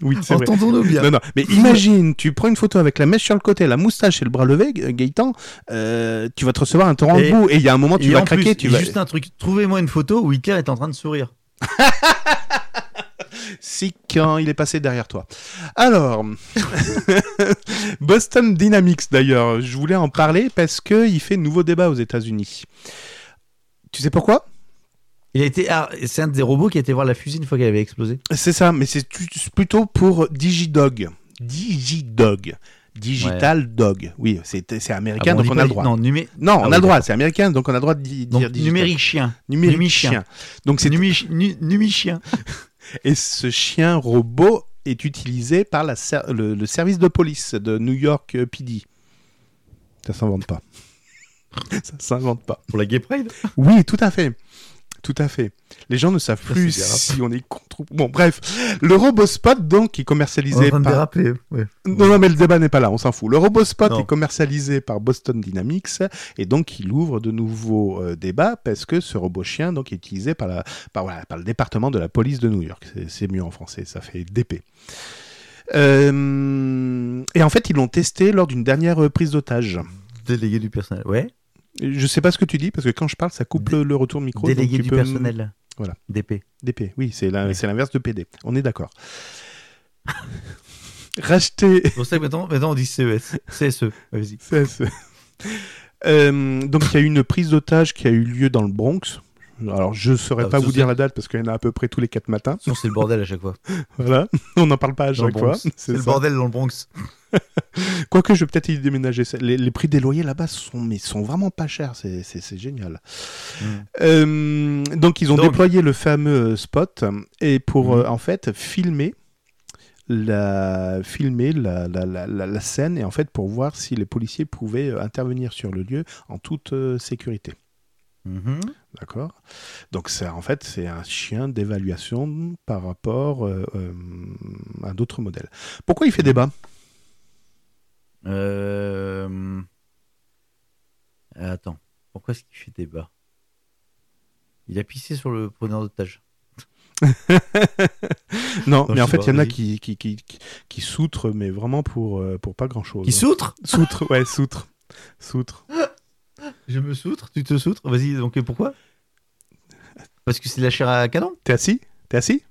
B: Oui.
C: Entendons-nous bien.
B: Non, non, mais imagine, tu prends une photo avec la mèche sur le côté, la moustache et le bras levé, Ga- Gaëtan, euh, tu vas te recevoir un torrent
C: Et-
B: de boue et il y a un moment tu vas craquer,
C: plus,
B: tu vas.
C: juste un truc. Trouvez-moi une photo où Hitler est en train de sourire. <laughs>
B: Si quand il est passé derrière toi. Alors, <laughs> Boston Dynamics d'ailleurs, je voulais en parler parce que il fait nouveau débat aux États-Unis. Tu sais pourquoi?
C: Il a été. ah, c'est un des robots qui a été voir la fusée une fois qu'elle avait explosé.
B: C'est ça, mais c'est plutôt pour Digidog. Digidog. Digital Dog. Oui, c'est américain,
C: Ah bon,
B: donc on a le droit.
C: Non, numé...
B: Non, on
C: Ah
B: a le droit, c'est américain, donc on a le droit de
C: Donc,
B: dire
C: numérique chien.
B: Numérique chien. Donc c'est
C: Numi, nu- Numi-chien. <laughs>
B: et ce chien robot est utilisé par la ser- le, le service de police de New York euh, PD. Ça s'invente pas. <laughs> Ça s'invente pas.
C: Pour la Gay Pride?
B: Oui, tout à fait. Tout à fait. Les gens ne savent
C: Ça,
B: plus si on est contre ou... Bon, bref. Le RoboSpot, donc, qui est
C: On est en
B: commercialisé
C: train de
B: par...
C: déraper. ouais.
B: Non, non, mais le débat n'est pas là, on s'en fout. Le RoboSpot
C: Non.
B: est commercialisé par Boston Dynamics et donc il ouvre de nouveaux euh, débats parce que ce robot chien donc, est utilisé par, la, par, voilà, par le département de la police de New York. C'est- C'est mieux en français, ça fait DP. Euh, et en fait, ils l'ont testé lors d'une dernière euh, prise d'otage.
C: Délégué du personnel. Ouais.
B: Je sais pas ce que tu dis parce que quand je parle, ça coupe le, le retour de micro. donc
C: Délégué
B: tu
C: du
B: peux
C: personnel.
B: Voilà.
C: DP.
B: DP, oui, c'est la-
C: Oui.
B: c'est l'inverse de PD. On est d'accord. <laughs> Racheter.
C: C'est pour ça que maintenant, maintenant on dit CES. CSE. Vas-y.
B: C'est- Euh, donc il y a eu une prise d'otage qui a eu lieu dans le Bronx. Alors je saurais
C: Ah,
B: pas vous dire la date parce qu'il y en a à peu près tous les 4 matins.
C: Sinon, c'est le bordel à chaque fois. <laughs>
B: Voilà, on n'en parle pas à
C: Dans
B: chaque fois.
C: C'est le bordel dans le Bronx. <laughs>
B: Quoique je vais peut-être y déménager. Les, les prix des loyers là-bas sont, mais sont vraiment pas chers. C'est, génial.
C: Mm.
B: Euh, donc ils ont
C: Donc-
B: déployé le fameux euh, spot et pour
C: Mhm.
B: euh, en fait filmer la filmer la, la, la, scène et en fait pour voir si les policiers pouvaient intervenir sur le lieu en toute euh, sécurité.
C: Mhm.
B: D'accord Donc en fait c'est un chien d'évaluation par rapport euh, euh, à d'autres modèles. Pourquoi il fait débat?
C: Euh... Attends. Pourquoi est-ce qu'il fait débat? Il a pissé sur le preneur d'otage. <laughs>
B: Non,
C: Non,
B: mais en fait il y en a qui qui, qui, qui, soutrent mais vraiment pour pour pas grand chose.
C: Qui soutre
B: Soutre, ouais soutre, soutre.
C: Je me soutre, tu te soutres? Vas-y, donc pourquoi? Parce que c'est de la chair à canon
B: T'es assis? T'es assis?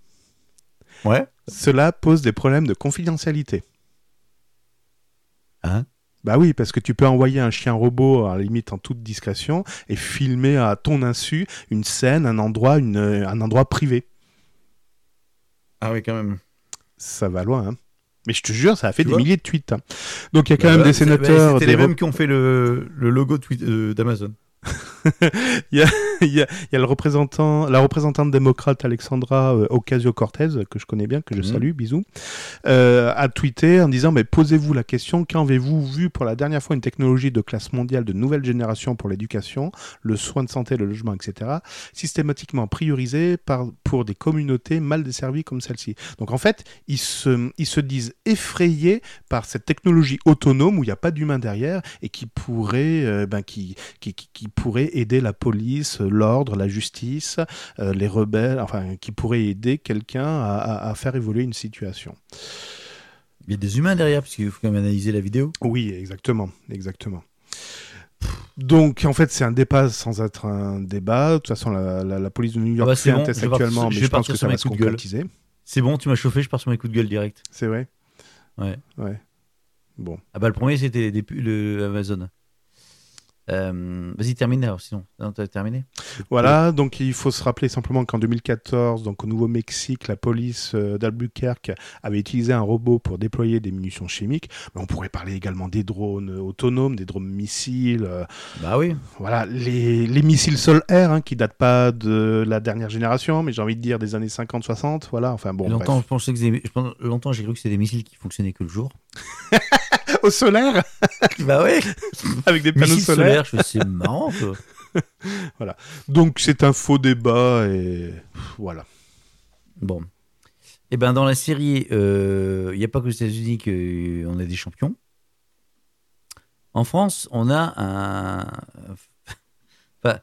C: Ouais.
B: Cela pose des problèmes de confidentialité.
C: Hein?
B: Bah oui, parce que tu peux envoyer un chien robot à la limite en toute discrétion et filmer à ton insu une scène, un endroit, une, un endroit privé.
C: Ah oui, quand même.
B: Ça va loin, hein. Mais je te jure, ça a fait
C: Tu
B: des milliers de tweets. hein. Donc il y a quand
C: Bah
B: même
C: ouais,
B: des
C: c'est-
B: sénateurs,
C: bah, C'était les mêmes qui ont fait le, le logo euh, d'Amazon. <laughs>
B: il y a, <laughs> il y, a, il y a le représentant, la représentante démocrate Alexandra euh, Ocasio-Cortez, que je connais bien, que je
C: Mhm.
B: salue, bisous, euh, a tweeté en disant mais posez-vous la question quand avez-vous vu pour la dernière fois une technologie de classe mondiale de nouvelle génération pour l'éducation, le soin de santé, le logement, etc., systématiquement priorisée par, pour des communautés mal desservies comme celle-ci? Donc en fait, ils se, ils se disent effrayés par cette technologie autonome où il n'y a pas d'humain derrière et qui pourrait, euh, ben, qui, qui, qui- qui pourrait aider la police, l'ordre, la justice, euh, les rebelles, enfin, qui pourrait aider quelqu'un à, à- à faire évoluer une situation.
C: Il y a des humains derrière, parce qu'il faut quand même analyser la vidéo.
B: Oui, exactement, exactement. Donc, en fait, c'est un débat sans être un débat. De toute façon, la, la- la police de New York
C: bah, c'est
B: fait un
C: bon,
B: test
C: je vais partir-
B: actuellement,
C: je
B: mais je pense que ça va se
C: coups de gueule.
B: concrétiser.
C: C'est bon, tu m'as chauffé, je pars sur mes coups de gueule direct.
B: C'est vrai
C: Ouais.
B: Ouais. Bon.
C: Ah bah le premier c'était le Amazon. Euh, Vas-y termine alors sinon. Non, t'as terminé
B: Voilà, donc il faut se rappeler simplement qu'en 2014, donc au Nouveau-Mexique, la police euh, d'Albuquerque avait utilisé un robot pour déployer des munitions chimiques. Mais on pourrait parler également des drones autonomes, des drones missiles. euh,
C: Bah oui.
B: voilà, les, les missiles sol-air hein, qui datent pas de la dernière génération, mais j'ai envie de dire des années 50-60. Voilà, enfin bon.
C: longtemps,
B: bref.
C: je pensais que c'était- je pense- longtemps j'ai cru que c'était des missiles qui fonctionnaient que le jour. <laughs> <laughs>
B: Au solaire, <laughs>
C: bah ouais.
B: avec des panneaux solaires.
C: solaires, c'est marrant quoi. <laughs>
B: Donc c'est un faux débat et voilà.
C: Bon. Et ben dans la série, il n'y a pas que aux États-Unis qu'on a des champions. En France, on a un. Enfin,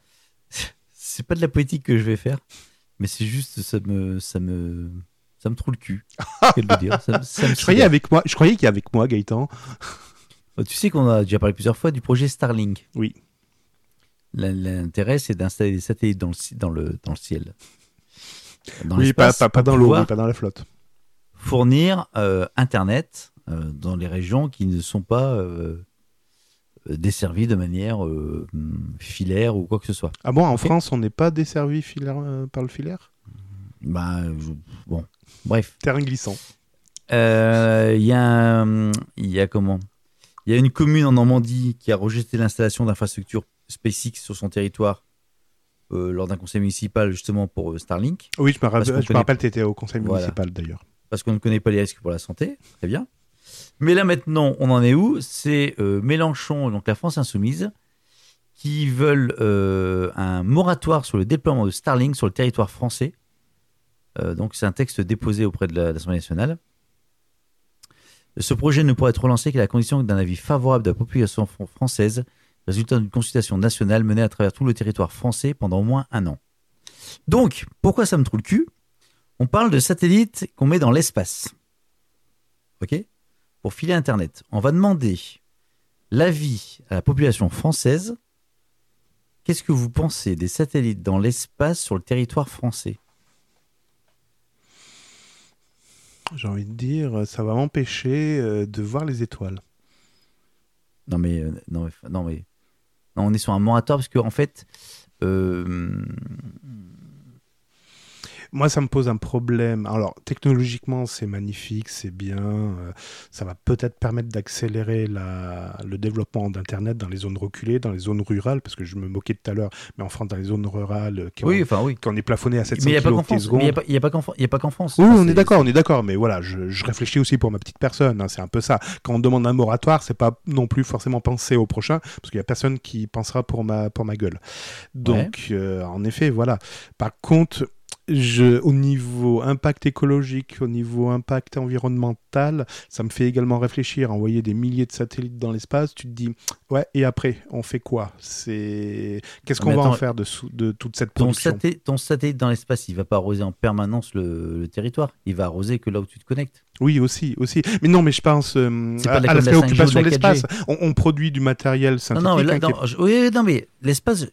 C: c'est pas de la politique que je vais faire, mais c'est juste ça me ça me ça me trouve le cul. Quel le dire. Ça, me- ça me <laughs>
B: Je croyais avec moi, je croyais qu'il y avait avec moi, Gaëtan.
C: Tu sais qu'on a déjà parlé plusieurs fois du projet Starlink.
B: Oui.
C: L'intérêt, c'est d'installer des satellites dans le, ci- dans le, dans le ciel. Dans
B: oui, pas, dans l'eau, pas dans la flotte.
C: fournir euh, Internet euh, dans les régions qui ne sont pas euh, desservies de manière filaire ou quoi que ce soit.
B: Ah bon, en. France, on n'est pas desservi filaire, par le filaire?
C: Bah, je- bon, bref.
B: Terrain glissant.
C: Euh, Il y, a un- il y a comment? Il y a une commune en Normandie qui a rejeté l'installation d'infrastructures SpaceX sur son territoire euh, lors d'un conseil municipal justement pour euh, Starlink,
B: Oui, je me, rappelle- je me
C: connaît-
B: rappelle, tu étais au conseil
C: Voilà.
B: municipal d'ailleurs.
C: parce qu'on ne connaît pas les risques pour la santé. Très bien. Mais là maintenant, on en est où? C'est euh, Mélenchon, donc la France insoumise, qui veulent euh, un moratoire sur le déploiement de Starlink sur le territoire français. Euh, donc c'est un texte déposé auprès de la- de l'Assemblée nationale. Ce projet ne pourra être relancé qu'à la condition d'un avis favorable de la population fran- française, résultant d'une consultation nationale menée à travers tout le territoire français pendant au moins un an. Donc, pourquoi ça me trouve le cul? On parle de satellites qu'on met dans l'espace. OK? Pour filer Internet. On va demander l'avis à la population française. Qu'est-ce que vous pensez des satellites dans l'espace sur le territoire français?
B: J'ai envie de dire, ça va m'empêcher euh, de voir les étoiles.
C: Non mais, euh, non, mais, non, mais on est sur un moratoire parce qu'en en fait, euh,
B: Moi, ça me pose un problème. Alors, technologiquement, c'est magnifique, c'est bien. euh, ça va peut-être permettre d'accélérer le développement d'Internet dans les zones reculées, dans les zones rurales, parce que je me moquais tout à l'heure, mais en France, dans les zones rurales, qui
C: oui,
B: ont-
C: enfin oui.
B: qu'on est plafonné à 700
C: Mais il n'y a pas qu'en
B: km
C: France. Mais il n'y a pas- qu'en France.
B: Oui,
C: Enfin,
B: on est d'accord, on est d'accord, mais voilà, je, je réfléchis aussi pour ma petite personne, hein, c'est un peu ça. Quand on demande un moratoire, c'est pas non plus forcément penser au prochain, parce qu'il y a personne qui pensera pour ma, pour ma gueule. Donc, euh, en effet, voilà. Par contre, je, au niveau impact écologique, au niveau impact environnemental, ça me fait également réfléchir. Envoyer des milliers de satellites dans l'espace, tu te dis, ouais, et après, on fait quoi? C'est qu'est-ce qu'on va en faire de, de toute cette
C: Ton,
B: production?
C: saté- ton satellite dans l'espace, il va pas arroser en permanence le, le territoire. Il va arroser que là où tu te connectes.
B: Oui, aussi, aussi. Mais non, mais je pense euh, à,
C: la
B: à
C: com de
B: l'aspect
C: la 5G
B: occupation
C: ou
B: de
C: de la
B: l'espace. On, on produit du matériel synthétique.
C: non, mais, là,
B: hein, est-
C: oui, non, mais l'espace,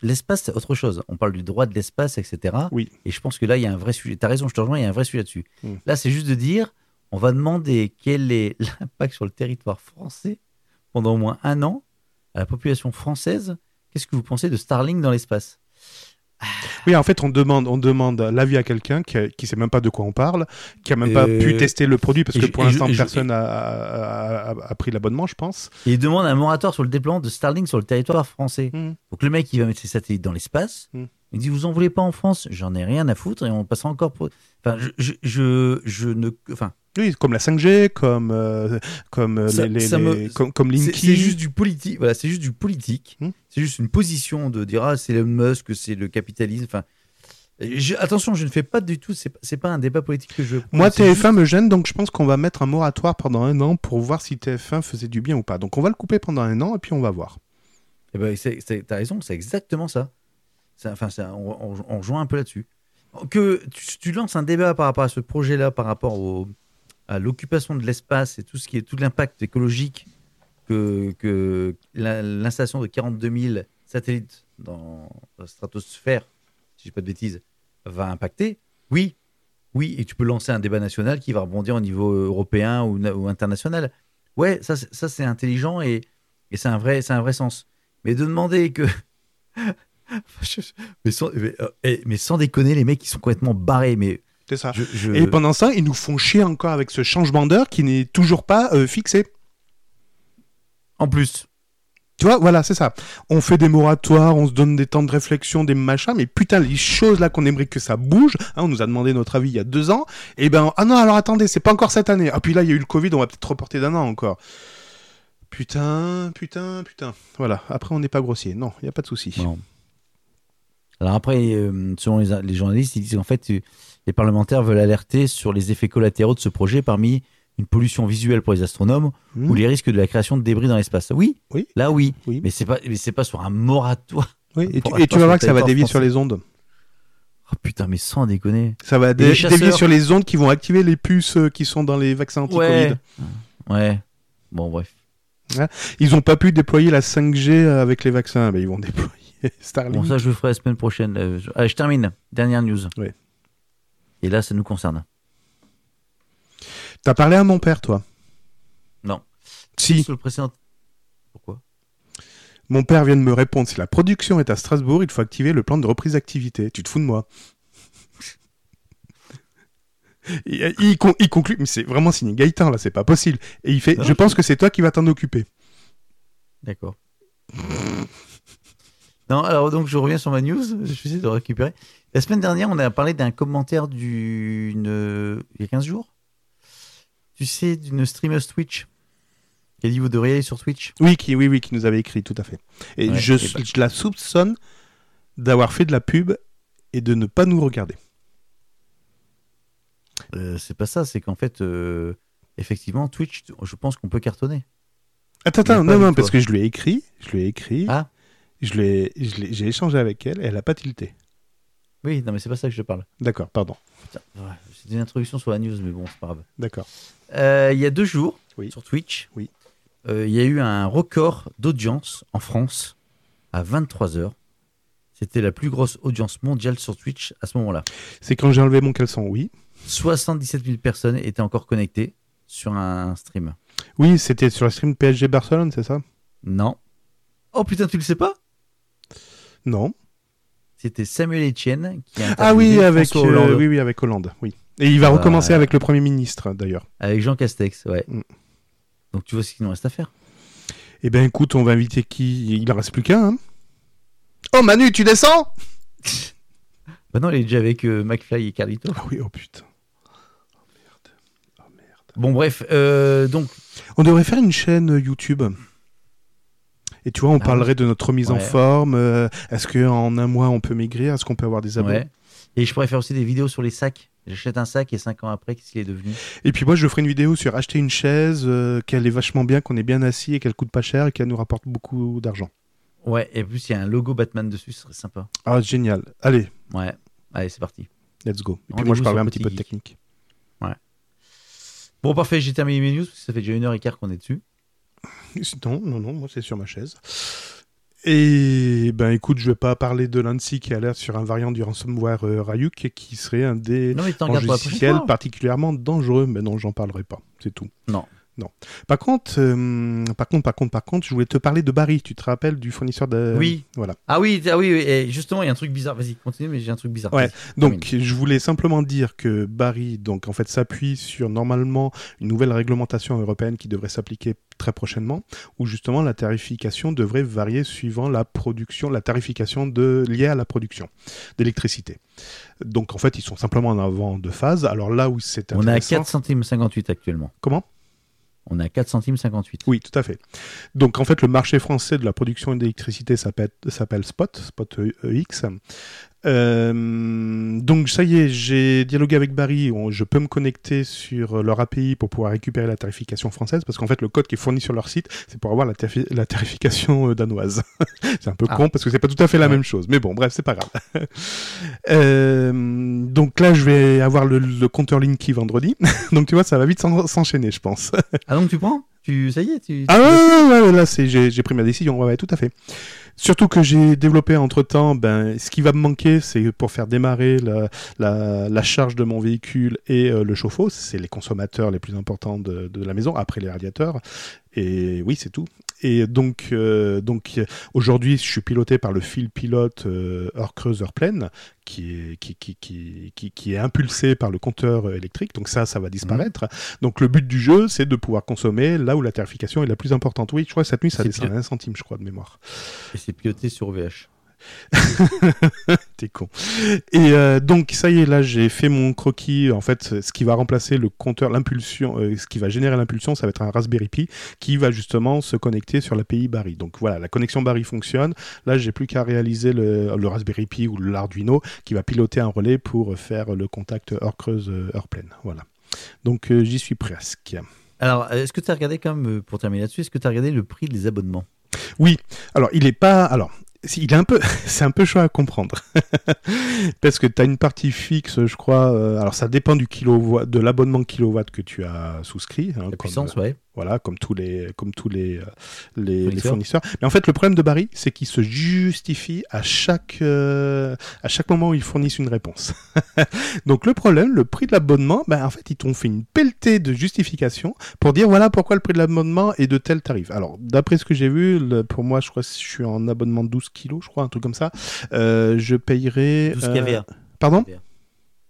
C: c'est autre chose. On parle du droit de l'espace, etc.
B: Oui.
C: Et je pense que là, il y a un vrai sujet. Tu as raison, je te rejoins, il y a un vrai sujet là-dessus.
B: Mm.
C: Là, c'est juste de dire, on va demander quel est <laughs> l'impact sur le territoire français pendant au moins un an à la population française. Qu'est-ce que vous pensez de Starlink dans l'espace?
B: Oui, en fait, on demande, on demande l'avis à quelqu'un qui, qui sait même pas de quoi on parle, qui a même pas
C: Euh,
B: pu tester le produit parce que
C: je-
B: pour l'instant
C: je-
B: personne a, a- a- pris l'abonnement, je pense.
C: Et il demande un moratoire sur le déploiement de Starlink sur le territoire français.
B: Mm.
C: Donc le mec, il va mettre ses satellites dans l'espace.
B: Mm.
C: Il dit Vous en voulez pas en France? J'en ai rien à foutre et on passera encore pour. Enfin, je, je, je, je ne. Enfin,
B: Oui, comme la 5G, comme, euh, comme, euh,
C: Ça-
B: les,
C: me-
B: comme, comme
C: c'est
B: Linky.
C: c'est juste du politique. Voilà, c'est juste du politique.
B: Hmm?
C: C'est juste une position de dire Ah, c'est Elon Musk, c'est le capitalisme. Enfin. je- attention, je ne fais pas du tout. C'est pas- c'est pas un débat politique que je. veux
B: Moi,
C: prendre, c'est
B: TF1 me gêne, donc je pense qu'on va mettre un moratoire pendant un an pour voir si TF1 faisait du bien ou pas. Donc on va le couper pendant un an et puis on va voir.
C: Eh ben, t'as raison, c'est exactement ça. Enfin, on, on- rejoint un peu là-dessus. Que tu, lances un débat par rapport à ce projet-là, par rapport à l'occupation de l'espace et tout ce qui est tout l'impact écologique que, que la- l'installation de 42 000 satellites dans la stratosphère, si je dis pas de bêtises, va impacter. Oui, oui, et tu peux lancer un débat national qui va rebondir au niveau européen ou, na- ou international. Ouais, ça, ça c'est intelligent et, et c'est un vrai, un vrai sens. Mais de demander que. <laughs> Je- <laughs> mais, sans, mais, euh, eh, mais sans déconner, les mecs, ils sont complètement barrés. Mais
B: C'est ça.
C: je, je-
B: Et pendant ça, ils nous font chier encore avec ce changement d'heure qui n'est toujours pas euh, fixé.
C: En plus,
B: Tu vois, voilà, c'est ça. On fait des moratoires, on se donne des temps de réflexion, des machins, mais putain, les choses là qu'on aimerait que ça bouge, hein, on nous a demandé notre avis il y a deux ans, et ben, ah non, alors attendez, c'est pas encore cette année. Ah, puis là, il y a eu le Covid, on va peut-être reporter d'un an encore. Putain, putain, putain. Voilà, après, on n'est pas grossier. Non, il n'y a pas de souci.
C: Non. Alors après, euh, selon les, les journalistes, ils disent qu'en fait, euh, les parlementaires veulent alerter sur les effets collatéraux de ce projet parmi une pollution visuelle pour les astronomes
B: Hmm.
C: ou les risques de la création de débris dans l'espace. Oui,
B: Oui.
C: là oui,
B: Oui.
C: mais c'est pas, mais c'est pas sur un moratoire.
B: Oui, <laughs> et tu, et tu vas voir que ça va dévier sur les ondes.
C: Oh putain, mais sans déconner.
B: Ça va dé-
C: les chasseurs
B: dévier sur les ondes qui vont activer les puces euh, qui sont dans les vaccins anti-Covid.
C: Ouais. Ouais. Bon, bref.
B: Ils ont pas pu déployer la 5G avec les vaccins, mais ils vont déployer <laughs> Starlink.
C: Bon, ça, je le ferai la semaine prochaine. Euh, je- Allez, je termine. Dernière news.
B: Ouais.
C: Et là, ça nous concerne.
B: T'as parlé à mon père, toi
C: Non.
B: Si.
C: Sur le précédent. Pourquoi
B: Mon père vient de me répondre. Si la production est à Strasbourg, il faut activer le plan de reprise d'activité. Tu te fous de moi <laughs> il, il con- il conclut, mais c'est vraiment signé Gaëtan là, c'est pas possible. Et il fait,
C: Non,
B: je pense que c'est toi qui vas t'en occuper.
C: D'accord. <laughs> non, alors donc je reviens sur ma news. Je essayer de récupérer. La semaine dernière, on a parlé d'un commentaire d'une. Il y a 15 jours Tu sais, d'une streameuse Twitch qui a dit Vous devriez aller sur Twitch.
B: Oui, qui, oui, oui, qui nous avait écrit, tout à fait. Et
C: Ouais,
B: je,
C: et bah-
B: je la soupçonne d'avoir fait de la pub et de ne pas nous regarder.
C: Euh, c'est pas ça, c'est qu'en fait, euh, effectivement, Twitch, je pense qu'on peut cartonner.
B: Attends, attends, non, non, parce que je lui ai écrit, je lui ai écrit,
C: Ah
B: j'ai échangé avec elle, elle a pas tilté.
C: Oui, non, mais c'est pas ça que je parle.
B: D'accord, pardon.
C: Putain, ouais, C'est une introduction sur la news, mais bon, c'est pas grave.
B: D'accord.
C: Euh, il y a deux jours,
B: Oui.
C: sur Twitch,
B: Oui.
C: euh, il y a eu un record d'audience en France à 23h. C'était la plus grosse audience mondiale sur Twitch à ce moment-là.
B: C'est quand j'ai enlevé mon caleçon, oui.
C: 77 000 personnes étaient encore connectées sur un stream.
B: Oui, c'était sur la stream PSG Barcelone, c'est ça?
C: Non. Oh putain, tu le sais pas?
B: Non.
C: C'était Samuel Etienne qui a
B: Ah oui, avec euh,
C: Hollande
B: oui, oui, avec Hollande, oui. Et il va
C: Voilà.
B: recommencer avec le Premier ministre, d'ailleurs.
C: avec Jean Castex, ouais.
B: Mm.
C: Donc tu vois ce qu'il nous reste à faire.
B: Eh ben, écoute, on va inviter qui? Il en reste plus qu'un. hein oh, Manu, tu descends? <laughs>
C: Bah non, il est déjà avec euh, McFly et Carlito.
B: Ah oui, oh putain. Oh merde. Oh merde.
C: Bon bref, euh, donc
B: On devrait faire une chaîne euh, YouTube. Et tu vois, on
C: Ah
B: parlerait de notre remise en
C: Ouais.
B: forme. euh, Est-ce qu'en un mois, on peut maigrir? Est-ce qu'on peut avoir des abonnés
C: ouais. Et je pourrais faire aussi des vidéos sur les sacs. J'achète un sac et 5 ans après, qu'est-ce qu'il est devenu?
B: Et puis moi, je ferai une vidéo sur acheter une chaise, euh, qu'elle est vachement bien, qu'on est bien assis et qu'elle coûte pas cher et qu'elle nous rapporte beaucoup d'argent.
C: Ouais, et en plus il y a un logo Batman dessus, ce serait sympa.
B: Ah, génial. Allez,
C: Ouais, allez, c'est parti.
B: let's go. Et puis moi, je parlerai un petit peu de technique.
C: Bon, parfait, j'ai terminé mes news, parce que ça fait déjà une heure et quart qu'on est dessus.
B: Non, non, non, moi, c'est sur ma chaise. Et ben écoute, je vais pas parler de l'ANSI qui alerte sur un variant du ransomware euh, Ryuk qui serait un des
C: Non, mais
B: logiciels particulièrement dangereux. Mais non, j'en parlerai pas. C'est tout.
C: Non.
B: Par contre, euh, par contre, par contre, par contre, je voulais te parler de Barry. Tu te rappelles du fournisseur de.
C: Oui.
B: Voilà.
C: Ah oui, ah oui, oui, et justement, il y a un truc bizarre. Vas-y, continue, mais j'ai un truc bizarre.
B: Ouais. Donc, je voulais simplement dire que Barry, donc en fait, s'appuie sur normalement une nouvelle réglementation européenne qui devrait s'appliquer très prochainement, où justement la tarification devrait varier suivant la production, la tarification de liée à la production d'électricité. Donc en fait, ils sont simplement en avant de phase. Alors là où c'est
C: On est à
B: intéressant,
C: 4 centimes 58 actuellement.
B: comment?
C: On est à 4 centimes 58.
B: Oui, tout à fait. Donc en fait, le marché français de la production d'électricité s'appelle Spot, Spot EX. Euh, donc ça y est, j'ai dialogué avec Barry. Je peux me connecter sur leur API pour pouvoir récupérer la tarification française, parce qu'en fait, le code qui est fourni sur leur site, c'est pour avoir la, tarifi- la tarification euh, danoise. <laughs> c'est un peu
C: Ah.
B: con parce que c'est pas tout à fait la
C: Ouais.
B: même chose. Mais bon, bref, c'est pas grave. <laughs> Euh, donc là, je vais avoir le, le compteur Linky vendredi. <laughs> donc tu vois, ça va vite s'en- s'enchaîner, je pense.
C: Ah donc tu prends? Tu, Ça y est tu,
B: Ah ouais, ouais, ouais, là, j'ai, j'ai pris ma décision, ouais, ouais, tout à fait. Surtout que j'ai développé entre-temps, ben, ce qui va me manquer, c'est pour faire démarrer la charge de mon véhicule et euh, le chauffe-eau, c'est les consommateurs les plus importants de, de la maison, après les radiateurs. Et oui, c'est tout. Et donc, euh, donc aujourd'hui, je suis piloté par le fil pilote euh, heure creuse, heure pleine, qui est, qui, qui, qui, qui, est impulsé par le compteur euh, électrique. Donc ça, ça va disparaître. Donc le but du jeu, c'est de pouvoir consommer là où la tarification est la plus importante. Oui, je crois que cette nuit, ça descend à 1 centime, je crois, de mémoire.
C: Et c'est piloté sur VH. <laughs>
B: T'es con. Et euh, donc ça y est, là j'ai fait mon croquis. En fait, ce qui va remplacer le compteur, l'impulsion, euh, ce qui va générer l'impulsion, ça va être un Raspberry Pi qui va justement se connecter sur l'API Barry. Donc voilà, la connexion Barry fonctionne. Là, j'ai plus qu'à réaliser le, le Raspberry Pi ou l'Arduino qui va piloter un relais pour faire le contact heure creuse, euh, heure pleine. Voilà. Donc euh, j'y suis presque.
C: Alors, est-ce que tu as regardé quand même, euh, pour terminer là-dessus, est-ce que tu as regardé le prix des abonnements?
B: Alors, il est pas. Alors, il est un peu. <laughs> C'est un peu chaud à comprendre. <laughs> Parce que tu as une partie fixe, je crois. euh, alors, ça dépend du kilowatt, de l'abonnement kilowatt que tu as souscrit. hein,
C: La puissance,
B: euh,
C: ouais.
B: Voilà, comme tous les, comme tous les, euh, les, les
C: Fournisseurs.
B: Mais en fait, le problème de Barry, c'est qu'il se justifie à chaque, euh, à chaque moment où ils fournissent une réponse. <laughs> Donc, le problème, le prix de l'abonnement, ben, en fait, ils t'ont fait une pelletée de justifications pour dire voilà pourquoi le prix de l'abonnement est de tel tarif. Alors, d'après ce que j'ai vu, le- pour moi, je crois que je suis en abonnement de 12 kilos, je crois, un truc comme ça. Euh, je payerai.
C: 12
B: euh,
C: kVA.
B: Pardon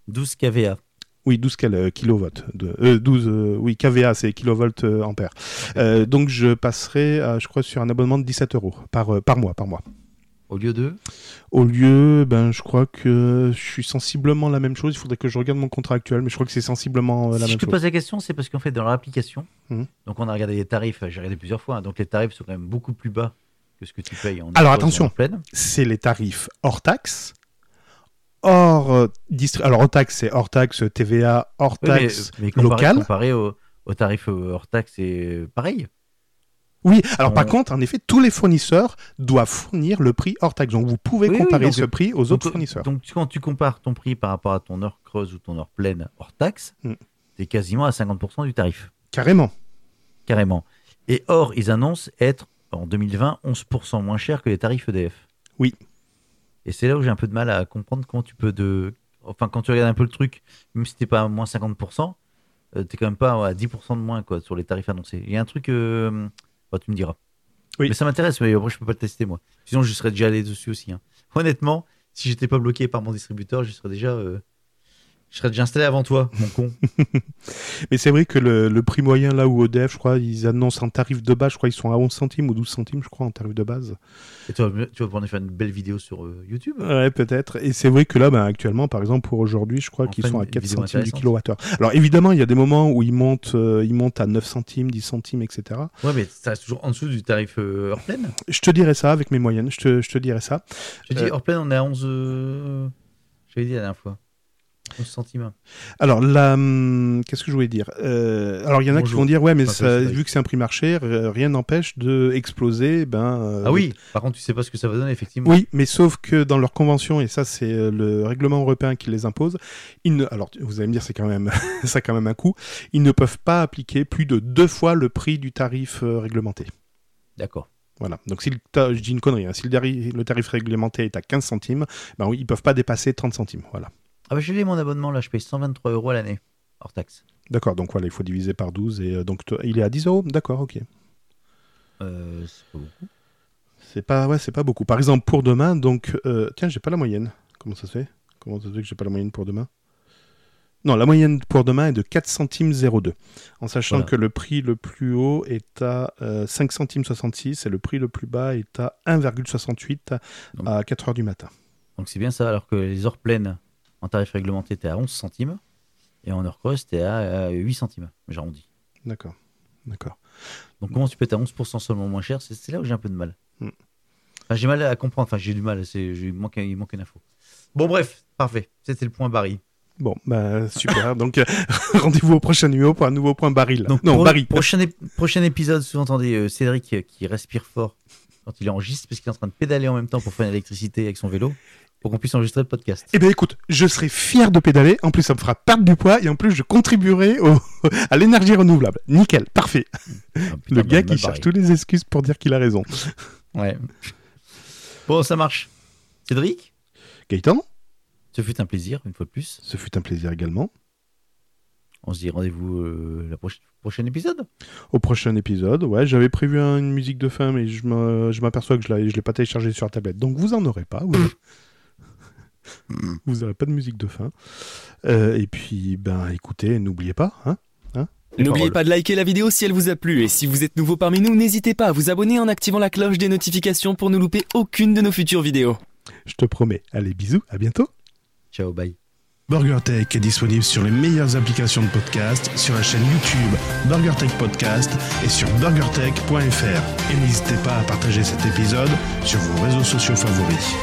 C: 12 kVA.
B: Oui, 12 quel- euh, kilowatts. De, euh, 12, euh, oui, kVA, c'est kilovolts ampères. Euh, donc, je passerai, à, je crois, sur un abonnement de 17 euros par, par mois, par mois.
C: Au lieu de?
B: Au lieu, ben, je crois que je suis sensiblement la même chose. Il faudrait que je regarde mon contrat actuel, mais je crois que c'est sensiblement la
C: Si je
B: même
C: te
B: chose.
C: pose la question, c'est parce qu'en fait, dans leur application,
B: Mhm.
C: donc on a regardé les tarifs, j'ai regardé plusieurs fois, hein, donc les tarifs sont quand même beaucoup plus bas que ce que tu payes en
B: Alors,
C: en
B: attention. C'est les tarifs hors taxe. Hors euh, Alors, hors taxe, c'est hors taxe TVA, hors
C: Oui, mais,
B: taxe
C: mais comparé,
B: locale.
C: comparé au, au tarif euh, hors taxe, c'est pareil.
B: Oui, alors par
C: On-
B: contre, en effet, tous les fournisseurs doivent fournir le prix hors taxe. Donc, vous pouvez
C: Oui, oui,
B: comparer
C: donc-
B: ce prix aux autres fournisseurs.
C: Donc quand tu compares ton prix par rapport à ton heure creuse ou ton heure pleine hors taxe,
B: Mm.
C: tu es quasiment à 50% du tarif,
B: Carrément.
C: carrément. Et or, ils annoncent être en 2020 11% moins cher que les tarifs EDF.
B: Oui.
C: Et c'est là où j'ai un peu de mal à comprendre comment tu peux de... Enfin, quand tu regardes un peu le truc, même si t'es pas à moins 50%, euh, t'es quand même pas à 10% de moins quoi, sur les tarifs annoncés. Il y a un truc... euh, bah, tu me diras.
B: Oui.
C: Mais ça m'intéresse, mais après je peux pas le tester moi. Sinon je serais déjà allé dessus aussi. hein. Honnêtement, si j'étais pas bloqué par mon distributeur, je serais déjà... euh, Je serais déjà installé avant toi, mon con. <laughs>
B: Mais c'est vrai que le, le prix moyen, là où EDF, je crois, ils annoncent un tarif de base, je crois, ils sont à 11 centimes ou 12 centimes, je crois, en tarif de base.
C: Et tu vas, tu vas pouvoir faire une belle vidéo sur euh, YouTube.
B: Ouais, peut-être. Et c'est vrai que là, ben, actuellement, par exemple, pour aujourd'hui, je crois qu'ils sont à
C: une
B: 4
C: vidéo
B: centimes du kilowattheure. Alors évidemment, il y a des moments où ils montent, euh, ils montent à 9 centimes, 10 centimes, etc.
C: Ouais, mais ça reste toujours en dessous du tarif euh, hors pleine.
B: Je te dirai ça avec mes moyennes, je te, je te dirai ça.
C: Je dis
B: Euh,
C: hors pleine, on est à 11. euh, J'avais dit la dernière fois. 11 centimes.
B: Alors hum, qu'est-ce que je voulais dire? Euh, Alors il y en a qui vont dire, ouais, mais ça- vu que c'est un prix marché, rien n'empêche de exploser. Ben, euh,
C: Ah oui, par contre, tu sais pas ce que ça va donner, effectivement.
B: Oui, mais sauf que dans leur convention, et ça c'est euh, le règlement européen qui les impose, ils ne, alors vous allez me dire c'est quand même <laughs> ça a quand même un coût, ils ne peuvent pas appliquer plus de deux fois le prix du tarif réglementé.
C: D'accord.
B: Voilà. Donc si le ta- je dis une connerie, hein, si le tarif réglementé est à 15 centimes, ben oui, ils peuvent pas dépasser 30 centimes. Voilà.
C: Ah bah, je l'ai mon abonnement là, je paye 123 euros à l'année. hors taxe.
B: D'accord, donc voilà, il faut diviser par 12 et euh, donc il est à 10 euros D'accord, ok.
C: Euh, c'est pas beaucoup.
B: C'est pas, ouais, c'est pas beaucoup. Par exemple, pour demain, donc, euh, tiens, j'ai pas la moyenne. Comment ça se fait? Comment ça se fait que j'ai pas la moyenne pour demain? Non, la moyenne pour demain est de 4 centimes 02. En sachant
C: Voilà.
B: que le prix le plus haut est à euh, 5 centimes 66 et le prix le plus bas est à 1,68
C: Donc-
B: à 4 heures du matin.
C: Donc c'est bien ça, alors que les heures pleines en tarif réglementé étaient à 11 centimes et en heure creuse c'était à euh, 8 centimes, j'arrondis.
B: D'accord. D'accord.
C: Donc comment tu peux être à 11% seulement moins cher? C'est là où j'ai un peu de mal.
B: Hmm.
C: Enfin, j'ai mal à comprendre, enfin j'ai du mal, il manque, il manque une info. Bon bref, parfait, c'était le point Barry.
B: Bon, bah, super. <laughs> donc, euh, <laughs> rendez-vous au prochain numéro pour un nouveau point baril.
C: Donc
B: non,
C: prochain, ép- prochain épisode, sous-entendez euh, Cédric euh, qui respire fort quand il enregistre parce qu'il est en train de pédaler en même temps pour faire l'électricité avec son vélo pour qu'on puisse enregistrer le podcast.
B: Eh bien, écoute, je serai fier de pédaler. En plus, ça me fera perdre du poids et en plus, je contribuerai au- <laughs> à l'énergie renouvelable. Nickel, parfait. <laughs>
C: Ah, putain,
B: Le
C: bah,
B: gars
C: mal
B: qui
C: barré.
B: cherche toutes les excuses pour dire qu'il a raison.
C: Ouais. Bon, ça marche. Cédric,
B: Gaëtan,
C: ce fut un plaisir, une fois de plus.
B: ce fut un plaisir également.
C: On se dit rendez-vous euh, la prochaine prochain épisode?
B: Au prochain épisode, ouais, j'avais prévu un- une musique de fin, mais je m'aperçois que je ne l'ai pas téléchargée sur la tablette. Donc, vous en aurez pas. Vous, <clears throat> vous n'aurez pas de musique de fin. Euh, et puis, ben, écoutez, n'oubliez pas, hein,
D: N'oubliez
C: paroles.
D: pas de liker la vidéo si elle vous a plu et si vous êtes nouveau parmi nous, n'hésitez pas à vous abonner en activant la cloche des notifications pour ne louper aucune de nos futures vidéos.
B: je te promets. Allez, bisous, à bientôt.
C: Ciao, bye.
A: BurgerTech est disponible sur les meilleures applications de podcast, sur la chaîne YouTube BurgerTech Podcast et sur burgertech.fr. Et n'hésitez pas à partager cet épisode sur vos réseaux sociaux favoris.